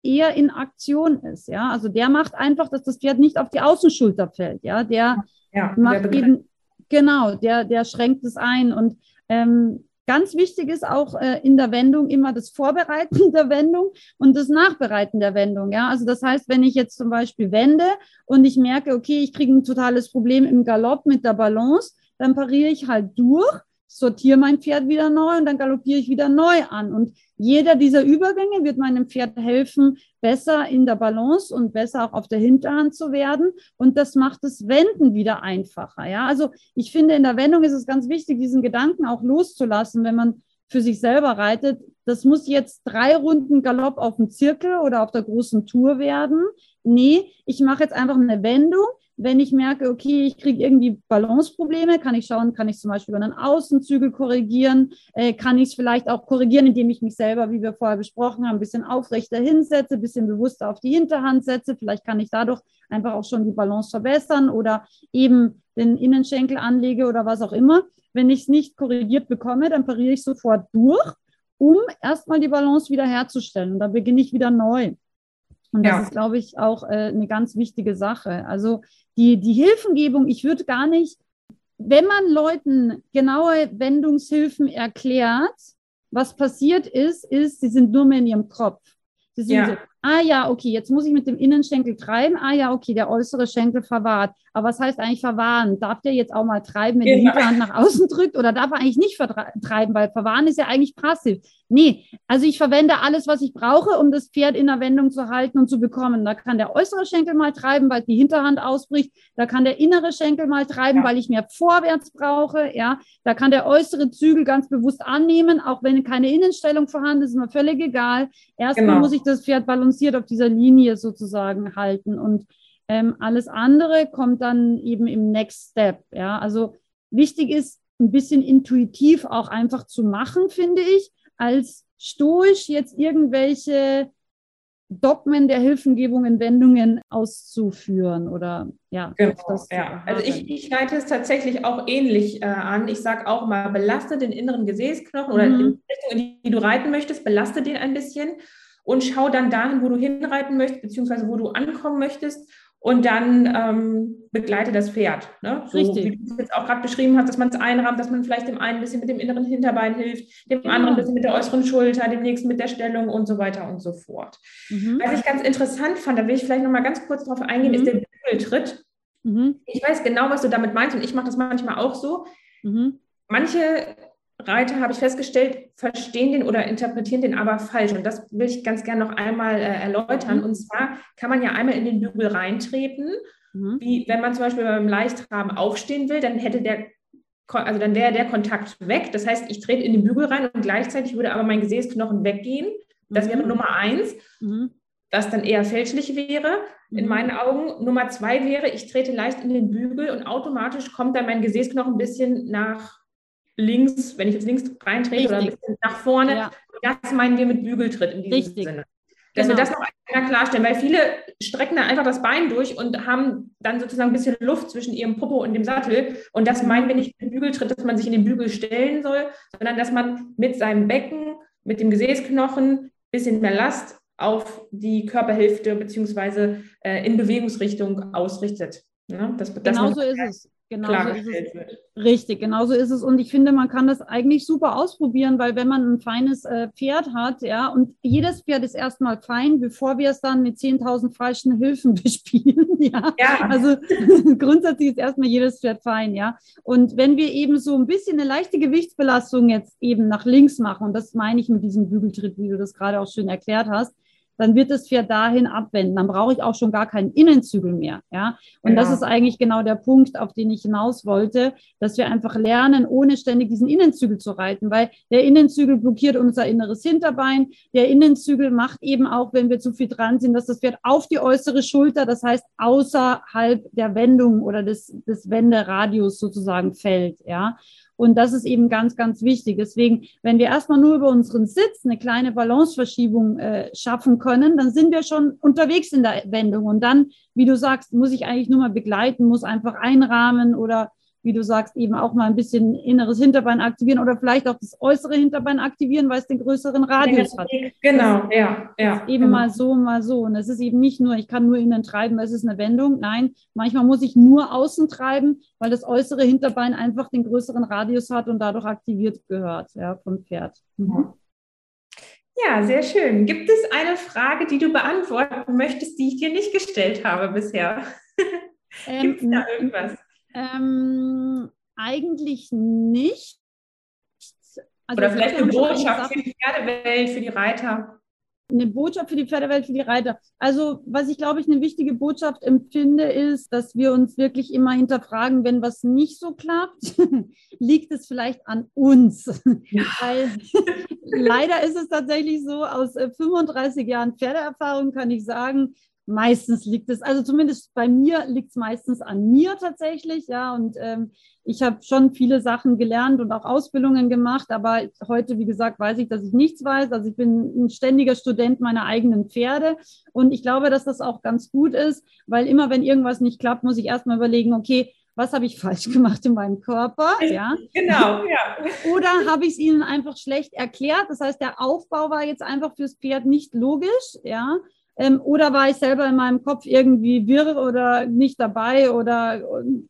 eher in Aktion ist, ja. Also der macht einfach, dass das Pferd nicht auf die Außenschulter fällt, ja. Der ja, macht der eben, genau, der, der schränkt es ein und ähm, Ganz wichtig ist auch äh, in der Wendung immer das Vorbereiten der Wendung und das Nachbereiten der Wendung. Ja, also das heißt, wenn ich jetzt zum Beispiel wende und ich merke, okay, ich kriege ein totales Problem im Galopp mit der Balance, dann pariere ich halt durch sortiere mein Pferd wieder neu und dann galoppiere ich wieder neu an. Und jeder dieser Übergänge wird meinem Pferd helfen, besser in der Balance und besser auch auf der Hinterhand zu werden. Und das macht das Wenden wieder einfacher. Ja, also ich finde, in der Wendung ist es ganz wichtig, diesen Gedanken auch loszulassen, wenn man für sich selber reitet. Das muss jetzt drei Runden Galopp auf dem Zirkel oder auf der großen Tour werden. Nee, ich mache jetzt einfach eine Wendung wenn ich merke, okay, ich kriege irgendwie Balanceprobleme, kann ich schauen, kann ich zum Beispiel über einen Außenzügel korrigieren, äh, kann ich es vielleicht auch korrigieren, indem ich mich selber, wie wir vorher besprochen haben, ein bisschen aufrechter hinsetze, ein bisschen bewusster auf die Hinterhand setze. Vielleicht kann ich dadurch einfach auch schon die Balance verbessern oder eben den Innenschenkel anlege oder was auch immer. Wenn ich es nicht korrigiert bekomme, dann pariere ich sofort durch, um erstmal die Balance wieder herzustellen. Und dann beginne ich wieder neu. Und das ja. ist, glaube ich, auch äh, eine ganz wichtige Sache. Also die, die Hilfengebung, ich würde gar nicht, wenn man Leuten genaue Wendungshilfen erklärt, was passiert ist, ist, sie sind nur mehr in ihrem Kopf. Sie sind ja. so, ah ja, okay, jetzt muss ich mit dem Innenschenkel treiben. Ah ja, okay, der äußere Schenkel verwahrt. Aber was heißt eigentlich verwahren? Darf der jetzt auch mal treiben, wenn genau. die Hinterhand nach außen drückt oder darf er eigentlich nicht treiben, weil verwahren ist ja eigentlich passiv. Nee, also ich verwende alles, was ich brauche, um das Pferd in der Wendung zu halten und zu bekommen. Da kann der äußere Schenkel mal treiben, weil die Hinterhand ausbricht. Da kann der innere Schenkel mal treiben, ja. weil ich mehr vorwärts brauche. Ja, da kann der äußere Zügel ganz bewusst annehmen, auch wenn keine Innenstellung vorhanden ist, ist mir völlig egal. Erstmal genau. muss ich das Pferd balanciert auf dieser Linie sozusagen halten und ähm, alles andere kommt dann eben im Next Step. Ja, also wichtig ist, ein bisschen intuitiv auch einfach zu machen, finde ich, als stoisch jetzt irgendwelche Dogmen der Hilfengebung in Wendungen auszuführen oder ja. Genau, ja. Also ich, ich leite es tatsächlich auch ähnlich äh, an. Ich sage auch mal, belaste den inneren Gesäßknochen mhm. oder in die Richtung, in die du reiten möchtest, belaste den ein bisschen und schau dann dahin, wo du hinreiten möchtest, beziehungsweise wo du ankommen möchtest und dann ähm, begleite das Pferd. Ne? So, Richtig. Wie du es jetzt auch gerade beschrieben hast, dass man es einrahmt, dass man vielleicht dem einen ein bisschen mit dem inneren Hinterbein hilft, dem genau. anderen ein bisschen mit der äußeren Schulter, dem nächsten mit der Stellung und so weiter und so fort. Mhm. Was ich ganz interessant fand, da will ich vielleicht noch mal ganz kurz drauf eingehen, mhm. ist der Bügeltritt. Mhm. Ich weiß genau, was du damit meinst und ich mache das manchmal auch so. Mhm. Manche Reiter, habe ich festgestellt, verstehen den oder interpretieren den aber falsch. Und das will ich ganz gerne noch einmal äh, erläutern. Mhm. Und zwar kann man ja einmal in den Bügel reintreten. Mhm. Wie wenn man zum Beispiel beim Leichtraben aufstehen will, dann hätte der, also dann wäre der Kontakt weg. Das heißt, ich trete in den Bügel rein und gleichzeitig würde aber mein Gesäßknochen weggehen. Das wäre mhm. Nummer eins. Mhm. Was dann eher fälschlich wäre, in mhm. meinen Augen. Nummer zwei wäre, ich trete leicht in den Bügel und automatisch kommt dann mein Gesäßknochen ein bisschen nach links, wenn ich jetzt links reintrete Richtig. oder ein bisschen nach vorne. Ja. Das meinen wir mit Bügeltritt in diesem Richtig. Sinne. Dass genau. wir das noch einmal klarstellen, weil viele strecken da einfach das Bein durch und haben dann sozusagen ein bisschen Luft zwischen ihrem Popo und dem Sattel. Und das meinen wir nicht mit Bügeltritt, dass man sich in den Bügel stellen soll, sondern dass man mit seinem Becken, mit dem Gesäßknochen ein bisschen mehr Last auf die Körperhälfte beziehungsweise äh, in Bewegungsrichtung ausrichtet. Ne? Das, genau so ist es. Genau so ist es. Wird. Richtig, genau so ist es. Und ich finde, man kann das eigentlich super ausprobieren, weil wenn man ein feines äh, Pferd hat, ja, und jedes Pferd ist erstmal fein, bevor wir es dann mit 10.000 falschen Hilfen bespielen, ja. ja. Also grundsätzlich ist erstmal jedes Pferd fein, ja. Und wenn wir eben so ein bisschen eine leichte Gewichtsbelastung jetzt eben nach links machen, und das meine ich mit diesem Bügeltritt, wie du das gerade auch schön erklärt hast, dann wird das Pferd dahin abwenden. Dann brauche ich auch schon gar keinen Innenzügel mehr. Ja, und genau. das ist eigentlich genau der Punkt, auf den ich hinaus wollte, dass wir einfach lernen, ohne ständig diesen Innenzügel zu reiten, weil der Innenzügel blockiert unser inneres Hinterbein. Der Innenzügel macht eben auch, wenn wir zu viel dran sind, dass das Pferd auf die äußere Schulter, das heißt außerhalb der Wendung oder des, des Wenderadius sozusagen fällt. Ja, und das ist eben ganz, ganz wichtig. Deswegen, wenn wir erstmal nur über unseren Sitz eine kleine Balanceverschiebung äh, schaffen können, dann sind wir schon unterwegs in der Wendung. Und dann, wie du sagst, muss ich eigentlich nur mal begleiten, muss einfach einrahmen oder wie du sagst, eben auch mal ein bisschen inneres Hinterbein aktivieren oder vielleicht auch das äußere Hinterbein aktivieren, weil es den größeren Radius hat. Genau, ja, ja. Eben genau. mal so, mal so. Und es ist eben nicht nur, ich kann nur innen treiben, es ist eine Wendung. Nein, manchmal muss ich nur außen treiben, weil das äußere Hinterbein einfach den größeren Radius hat und dadurch aktiviert gehört, ja, vom Pferd. Mhm. Ja, sehr schön. Gibt es eine Frage, die du beantworten möchtest, die ich dir nicht gestellt habe bisher? Ähm, Gibt es da irgendwas? Ähm, eigentlich nicht. Also Oder vielleicht eine Botschaft für die Pferdewelt, für die Reiter. Eine Botschaft für die Pferdewelt, für die Reiter. Also, was ich glaube ich eine wichtige Botschaft empfinde, ist, dass wir uns wirklich immer hinterfragen, wenn was nicht so klappt, liegt es vielleicht an uns. Ja. Weil leider ist es tatsächlich so, aus 35 äh, Jahren Pferdeerfahrung kann ich sagen, meistens liegt es, also zumindest bei mir liegt es meistens an mir tatsächlich, ja. Und ähm, ich habe schon viele Sachen gelernt und auch Ausbildungen gemacht, aber heute, wie gesagt, weiß ich, dass ich nichts weiß. Also ich bin ein ständiger Student meiner eigenen Pferde und ich glaube, dass das auch ganz gut ist, weil immer, wenn irgendwas nicht klappt, muss ich erstmal überlegen, okay, was habe ich falsch gemacht in meinem Körper? Ja. Genau, ja. Oder habe ich es ihnen einfach schlecht erklärt? Das heißt, der Aufbau war jetzt einfach fürs Pferd nicht logisch, ja. Ähm, oder war ich selber in meinem Kopf irgendwie wirr oder nicht dabei oder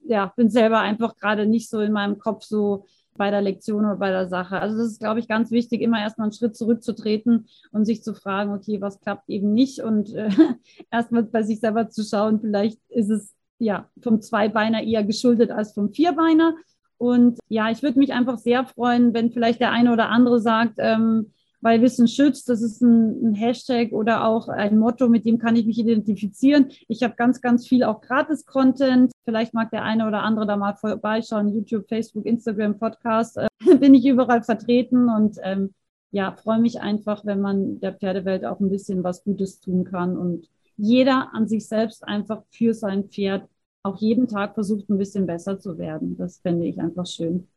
ja, bin selber einfach gerade nicht so in meinem Kopf so bei der Lektion oder bei der Sache. Also das ist, glaube ich, ganz wichtig, immer erstmal einen Schritt zurückzutreten und sich zu fragen, okay, was klappt eben nicht und äh, erstmal bei sich selber zu schauen, vielleicht ist es ja vom Zweibeiner eher geschuldet als vom Vierbeiner. Und ja, ich würde mich einfach sehr freuen, wenn vielleicht der eine oder andere sagt, ähm, weil Wissen schützt, das ist ein, ein, Hashtag oder auch ein Motto, mit dem kann ich mich identifizieren. Ich habe ganz, ganz viel auch Gratis-Content. Vielleicht mag der eine oder andere da mal vorbeischauen. YouTube, Facebook, Instagram, Podcast. Äh, bin ich überall vertreten und ähm, ja, freue mich einfach, wenn man der Pferdewelt auch ein bisschen was Gutes tun kann und jeder an sich selbst einfach für sein Pferd auch jeden Tag versucht, ein bisschen besser zu werden. Das fände ich einfach schön.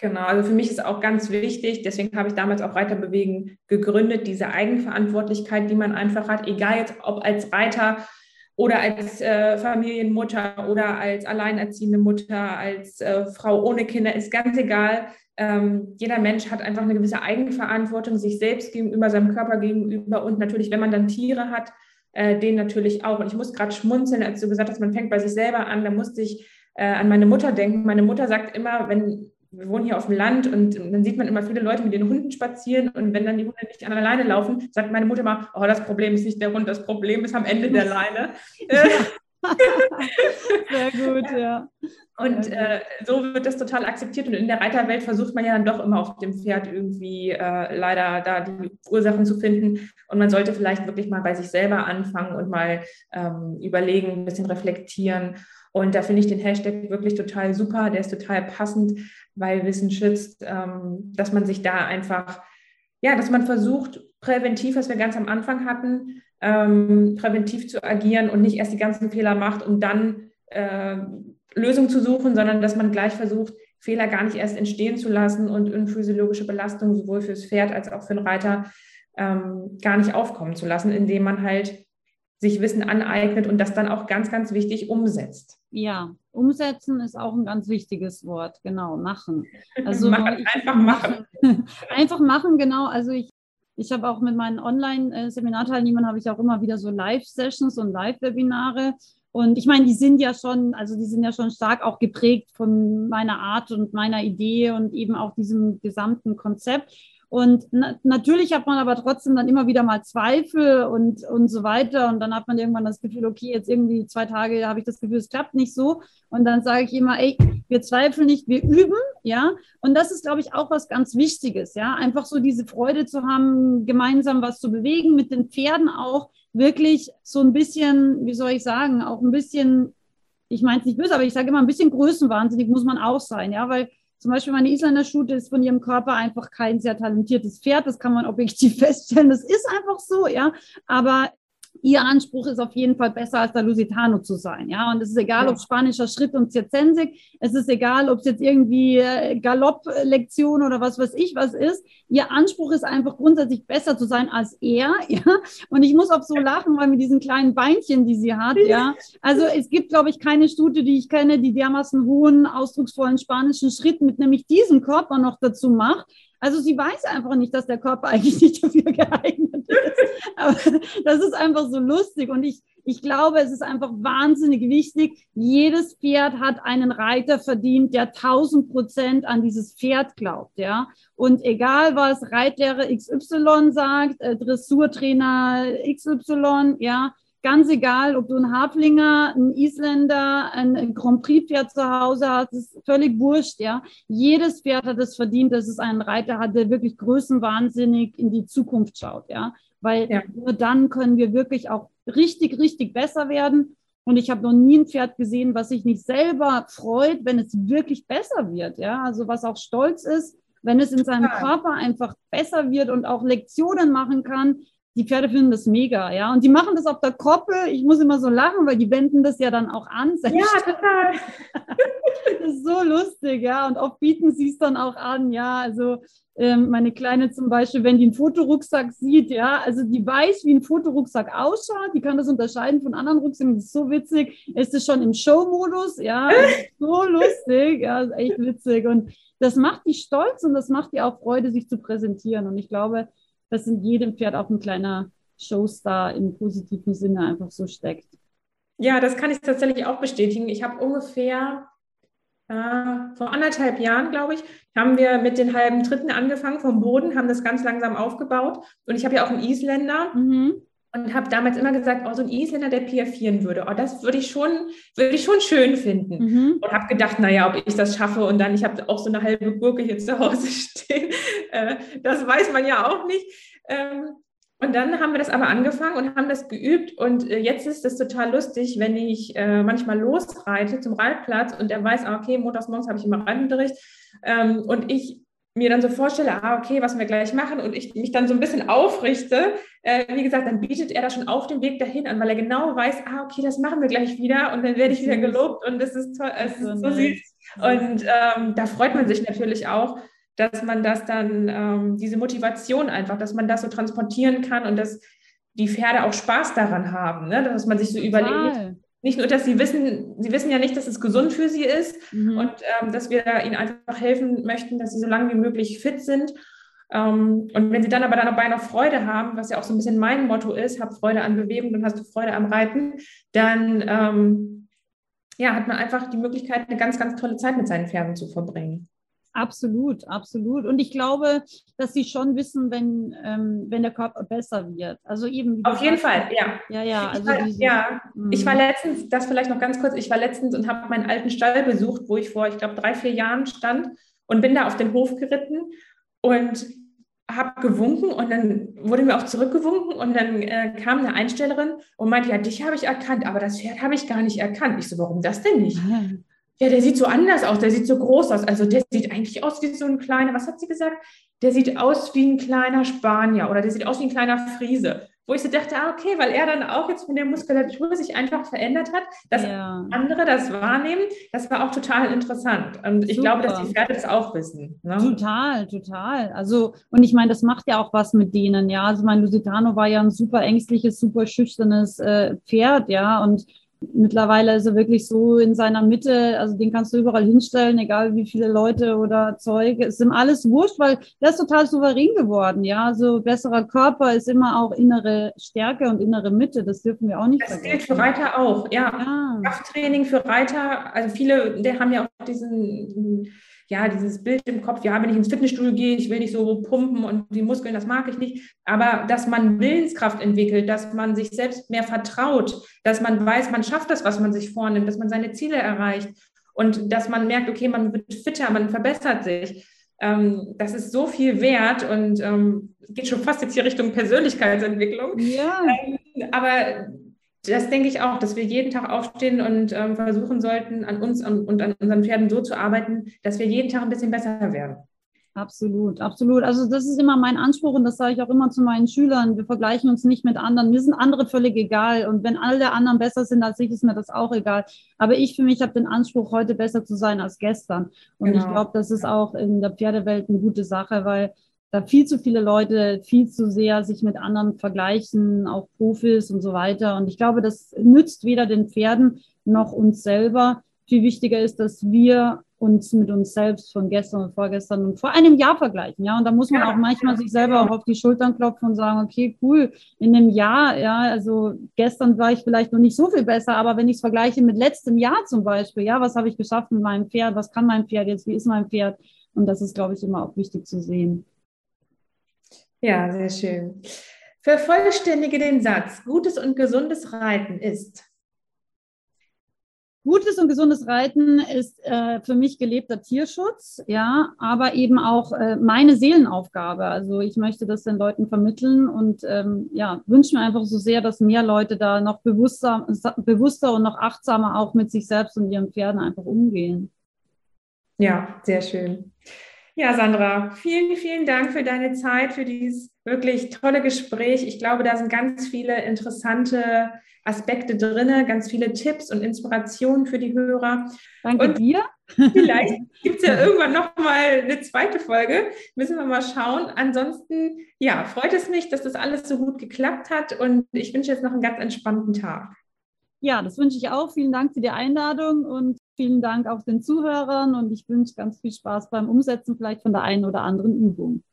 Genau, also für mich ist auch ganz wichtig, deswegen habe ich damals auch Reiterbewegen gegründet, diese Eigenverantwortlichkeit, die man einfach hat, egal jetzt ob als Reiter oder als äh, Familienmutter oder als alleinerziehende Mutter, als äh, Frau ohne Kinder, ist ganz egal. Ähm, jeder Mensch hat einfach eine gewisse Eigenverantwortung, sich selbst gegenüber, seinem Körper gegenüber und natürlich, wenn man dann Tiere hat, äh, den natürlich auch. Und ich muss gerade schmunzeln, als du gesagt hast, man fängt bei sich selber an, da musste ich äh, an meine Mutter denken. Meine Mutter sagt immer, wenn wir wohnen hier auf dem Land und dann sieht man immer viele Leute mit den Hunden spazieren und wenn dann die Hunde nicht an der Leine laufen, sagt meine Mutter mal, oh, das Problem ist nicht der Hund, das Problem ist am Ende der Leine. Sehr gut, ja. Und äh, so wird das total akzeptiert. Und in der Reiterwelt versucht man ja dann doch immer auf dem Pferd irgendwie äh, leider da die Ursachen zu finden. Und man sollte vielleicht wirklich mal bei sich selber anfangen und mal ähm, überlegen, ein bisschen reflektieren. Und da finde ich den Hashtag wirklich total super. Der ist total passend, weil Wissen schützt, ähm, dass man sich da einfach, ja, dass man versucht, präventiv, was wir ganz am Anfang hatten, ähm, präventiv zu agieren und nicht erst die ganzen Fehler macht, um dann äh, Lösungen zu suchen, sondern dass man gleich versucht, Fehler gar nicht erst entstehen zu lassen und physiologische Belastung sowohl fürs Pferd als auch für den Reiter ähm, gar nicht aufkommen zu lassen, indem man halt sich Wissen aneignet und das dann auch ganz, ganz wichtig umsetzt. Ja, umsetzen ist auch ein ganz wichtiges Wort, genau, machen. Also machen, einfach machen. einfach machen, genau. Also ich, ich habe auch mit meinen Online-Seminarteilnehmern habe ich auch immer wieder so Live-Sessions und Live-Webinare. Und ich meine, die sind ja schon, also die sind ja schon stark auch geprägt von meiner Art und meiner Idee und eben auch diesem gesamten Konzept. Und na, natürlich hat man aber trotzdem dann immer wieder mal Zweifel und, und so weiter. Und dann hat man irgendwann das Gefühl, okay, jetzt irgendwie zwei Tage habe ich das Gefühl, es klappt nicht so. Und dann sage ich immer, ey, wir zweifeln nicht, wir üben, ja. Und das ist, glaube ich, auch was ganz Wichtiges, ja. Einfach so diese Freude zu haben, gemeinsam was zu bewegen, mit den Pferden auch wirklich so ein bisschen, wie soll ich sagen, auch ein bisschen ich meine es nicht böse, aber ich sage immer, ein bisschen größenwahnsinnig muss man auch sein, ja, weil zum Beispiel meine Isländer-Stute ist von ihrem Körper einfach kein sehr talentiertes Pferd. Das kann man objektiv feststellen. Das ist einfach so, ja. Aber ihr Anspruch ist auf jeden Fall besser als der Lusitano zu sein. Ja, und es ist egal, ja. ob spanischer Schritt und Zirzensik, es ist egal, ob es jetzt irgendwie äh, Galopplektion oder was weiß ich was ist. Ihr Anspruch ist einfach grundsätzlich besser zu sein als er. Ja, und ich muss auch so lachen, weil mit diesen kleinen Beinchen, die sie hat. Ja, also es gibt, glaube ich, keine Stute, die ich kenne, die dermaßen hohen, ausdrucksvollen spanischen Schritt mit nämlich diesem Körper noch dazu macht. Also sie weiß einfach nicht, dass der Körper eigentlich nicht dafür geeignet ist. Aber das ist einfach so lustig. Und ich, ich glaube, es ist einfach wahnsinnig wichtig. Jedes Pferd hat einen Reiter verdient, der 1000 Prozent an dieses Pferd glaubt, ja. Und egal was Reitlehrer XY sagt, äh, Dressurtrainer XY, ja, ganz egal, ob du einen Haflinger, einen Isländer, ein Grand Prix-Pferd zu Hause hast, ist völlig wurscht, ja. Jedes Pferd hat es verdient, dass es einen Reiter hat, der wirklich größenwahnsinnig in die Zukunft schaut, ja. Weil ja. nur dann können wir wirklich auch richtig, richtig besser werden. Und ich habe noch nie ein Pferd gesehen, was sich nicht selber freut, wenn es wirklich besser wird, ja. Also was auch stolz ist, wenn es in seinem. Körper einfach besser wird und auch Lektionen machen kann, die Pferde finden das mega, ja. Und die machen das auf der Koppel. Ich muss immer so lachen, weil die wenden das ja dann auch an. Ja, total. das ist so lustig, ja. Und oft bieten sie es dann auch an, ja. Also ähm, meine Kleine zum Beispiel, wenn die einen Fotorucksack sieht, ja, also die weiß, wie ein Fotorucksack ausschaut, die kann das unterscheiden von anderen Rucksäcken, das ist so witzig. Ist es schon im Show-Modus, ja, so lustig, ja, ist echt witzig. Und das macht die stolz und das macht die auch Freude, sich zu präsentieren. Und ich glaube, dass in jedem Pferd auch ein kleiner Showstar im positiven Sinne einfach so steckt. Ja, das kann ich tatsächlich auch bestätigen. Ich habe ungefähr äh, vor anderthalb Jahren, glaube ich, haben wir mit den halben Dritten angefangen vom Boden, haben das ganz langsam aufgebaut. Und ich habe ja auch einen Isländer. Mhm. Und habe damals immer gesagt, oh, so ein Isländer, der piafieren würde, oh, das würde ich schon, würde ich schon schön finden. Mhm. Und habe gedacht, naja, ob ich das schaffe. Und dann, ich habe auch so eine halbe Gurke hier zu Hause stehen. Äh, das weiß man ja auch nicht. Ähm, und dann haben wir das aber angefangen und haben das geübt. Und äh, jetzt ist es total lustig, wenn ich äh, manchmal losreite zum Reitplatz und er weiß, ah, okay, montags morgens habe ich immer Reitunterricht. Ähm, und ich mir dann so vorstelle, ah, okay, was wir gleich machen und ich mich dann so ein bisschen aufrichte, äh, wie gesagt, dann bietet er da schon auf dem Weg dahin an, weil er genau weiß, ah, okay, das machen wir gleich wieder und dann werde ich wieder gelobt und das ist toll, es ist so, so süß. Und ähm, da freut man sich natürlich auch, dass man das dann, ähm, diese Motivation einfach, dass man das so transportieren kann und dass die Pferde auch Spaß daran haben, ne? dass man sich so Total. überlegt, nicht nur, dass sie wissen, sie wissen ja nicht, dass es gesund für sie ist mhm. und ähm, dass wir ihnen einfach helfen möchten, dass sie so lange wie möglich fit sind. Ähm, und wenn sie dann aber dann dabei noch Freude haben, was ja auch so ein bisschen mein Motto ist, hab Freude an Bewegung, dann hast du Freude am Reiten, dann ähm, ja, hat man einfach die Möglichkeit, eine ganz, ganz tolle Zeit mit seinen Pferden zu verbringen. Absolut, absolut. Und ich glaube, dass sie schon wissen, wenn, ähm, wenn der Körper besser wird. Also eben. Auf jeden Fall, ja. Ja, ja. Also ich war, diese, ja. ich war letztens, das vielleicht noch ganz kurz, ich war letztens und habe meinen alten Stall besucht, wo ich vor, ich glaube, drei, vier Jahren stand und bin da auf den Hof geritten und habe gewunken und dann wurde mir auch zurückgewunken und dann äh, kam eine Einstellerin und meinte, ja, dich habe ich erkannt, aber das Pferd habe ich gar nicht erkannt. Ich so, warum das denn nicht? Ja, der sieht so anders aus, der sieht so groß aus. Also der sieht eigentlich aus wie so ein kleiner, was hat sie gesagt? Der sieht aus wie ein kleiner Spanier oder der sieht aus wie ein kleiner Friese. Wo ich so dachte, ah, okay, weil er dann auch jetzt von der Muskulatur sich einfach verändert hat, dass ja. andere das wahrnehmen, das war auch total interessant. Und ich Super. glaube, dass die Pferde das auch wissen. Ne? Total, total. Also, und ich meine, das macht ja auch was mit denen, ja. Also mein Lusitano war ja ein super ängstliches, super schüchternes äh, Pferd, ja. Und Mittlerweile ist er wirklich so in seiner Mitte, also den kannst du überall hinstellen, egal wie viele Leute oder Zeuge. Es ist ihm alles wurscht, weil der ist total souverän geworden, ja. So also besserer Körper ist immer auch innere Stärke und innere Mitte. Das dürfen wir auch nicht das vergessen. Das gilt für Reiter auch, ja. ja. Krafttraining für Reiter, also viele, der haben ja auch diesen ja, dieses Bild im Kopf, ja, wenn ich ins Fitnessstudio gehe, ich will nicht so pumpen und die Muskeln, das mag ich nicht. Aber dass man Willenskraft entwickelt, dass man sich selbst mehr vertraut, dass man weiß, man schafft das, was man sich vornimmt, dass man seine Ziele erreicht und dass man merkt, okay, man wird fitter, man verbessert sich. Ähm, das ist so viel wert und ähm, geht schon fast jetzt hier Richtung Persönlichkeitsentwicklung. Ja. Ähm, aber das denke ich auch, dass wir jeden Tag aufstehen und ähm, versuchen sollten, an uns und an unseren Pferden so zu arbeiten, dass wir jeden Tag ein bisschen besser werden. Absolut, absolut. Also das ist immer mein Anspruch und das sage ich auch immer zu meinen Schülern. Wir vergleichen uns nicht mit anderen. Mir sind andere völlig egal. Und wenn alle anderen besser sind als ich, ist mir das auch egal. Aber ich für mich habe den Anspruch, heute besser zu sein als gestern. Und genau. ich glaube, das ist auch in der Pferdewelt eine gute Sache, weil da viel zu viele Leute viel zu sehr sich mit anderen vergleichen, auch Profis und so weiter. Und ich glaube, das nützt weder den Pferden noch uns selber. Viel wichtiger ist, dass wir uns mit uns selbst von gestern und vorgestern und vor einem Jahr vergleichen. Ja, und da muss man auch manchmal sich selber auch auf die Schultern klopfen und sagen, okay, cool, in dem Jahr, ja, also gestern war ich vielleicht noch nicht so viel besser, aber wenn ich es vergleiche mit letztem Jahr zum Beispiel, ja, was habe ich geschafft mit meinem Pferd, was kann mein Pferd jetzt, wie ist mein Pferd? Und das ist, glaube ich, immer auch wichtig zu sehen. Ja, sehr schön. Vervollständige den Satz. Gutes und gesundes Reiten ist. Gutes und gesundes Reiten ist äh, für mich gelebter Tierschutz, ja, aber eben auch äh, meine Seelenaufgabe. Also ich möchte das den Leuten vermitteln und ähm, ja, wünsche mir einfach so sehr, dass mehr Leute da noch bewusster, bewusster und noch achtsamer auch mit sich selbst und ihren Pferden einfach umgehen. Ja, sehr schön. Ja, Sandra, vielen, vielen Dank für deine Zeit, für dieses wirklich tolle Gespräch. Ich glaube, da sind ganz viele interessante Aspekte drin, ganz viele Tipps und Inspirationen für die Hörer. Danke und dir. Vielleicht gibt es ja irgendwann nochmal eine zweite Folge. Müssen wir mal schauen. Ansonsten, ja, freut es mich, dass das alles so gut geklappt hat und ich wünsche jetzt noch einen ganz entspannten Tag. Ja, das wünsche ich auch. Vielen Dank für die Einladung und Vielen Dank auch den Zuhörern und ich wünsche ganz viel Spaß beim Umsetzen vielleicht von der einen oder anderen Übung.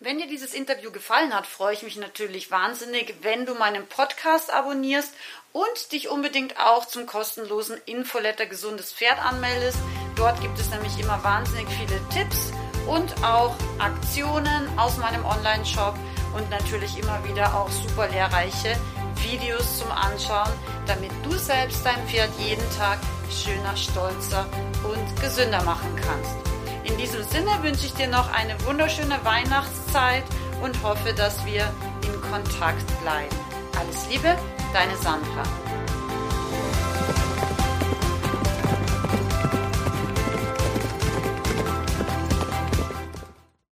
Wenn dir dieses Interview gefallen hat, freue ich mich natürlich wahnsinnig, wenn du meinen Podcast abonnierst und dich unbedingt auch zum kostenlosen Infoletter Gesundes Pferd anmeldest. Dort gibt es nämlich immer wahnsinnig viele Tipps und auch Aktionen aus meinem Online-Shop und natürlich immer wieder auch super lehrreiche Videos zum Anschauen, damit du selbst dein Pferd jeden Tag schöner, stolzer und gesünder machen kannst. In diesem Sinne wünsche ich dir noch eine wunderschöne Weihnachtszeit und hoffe, dass wir in Kontakt bleiben. Alles Liebe, deine Sandra.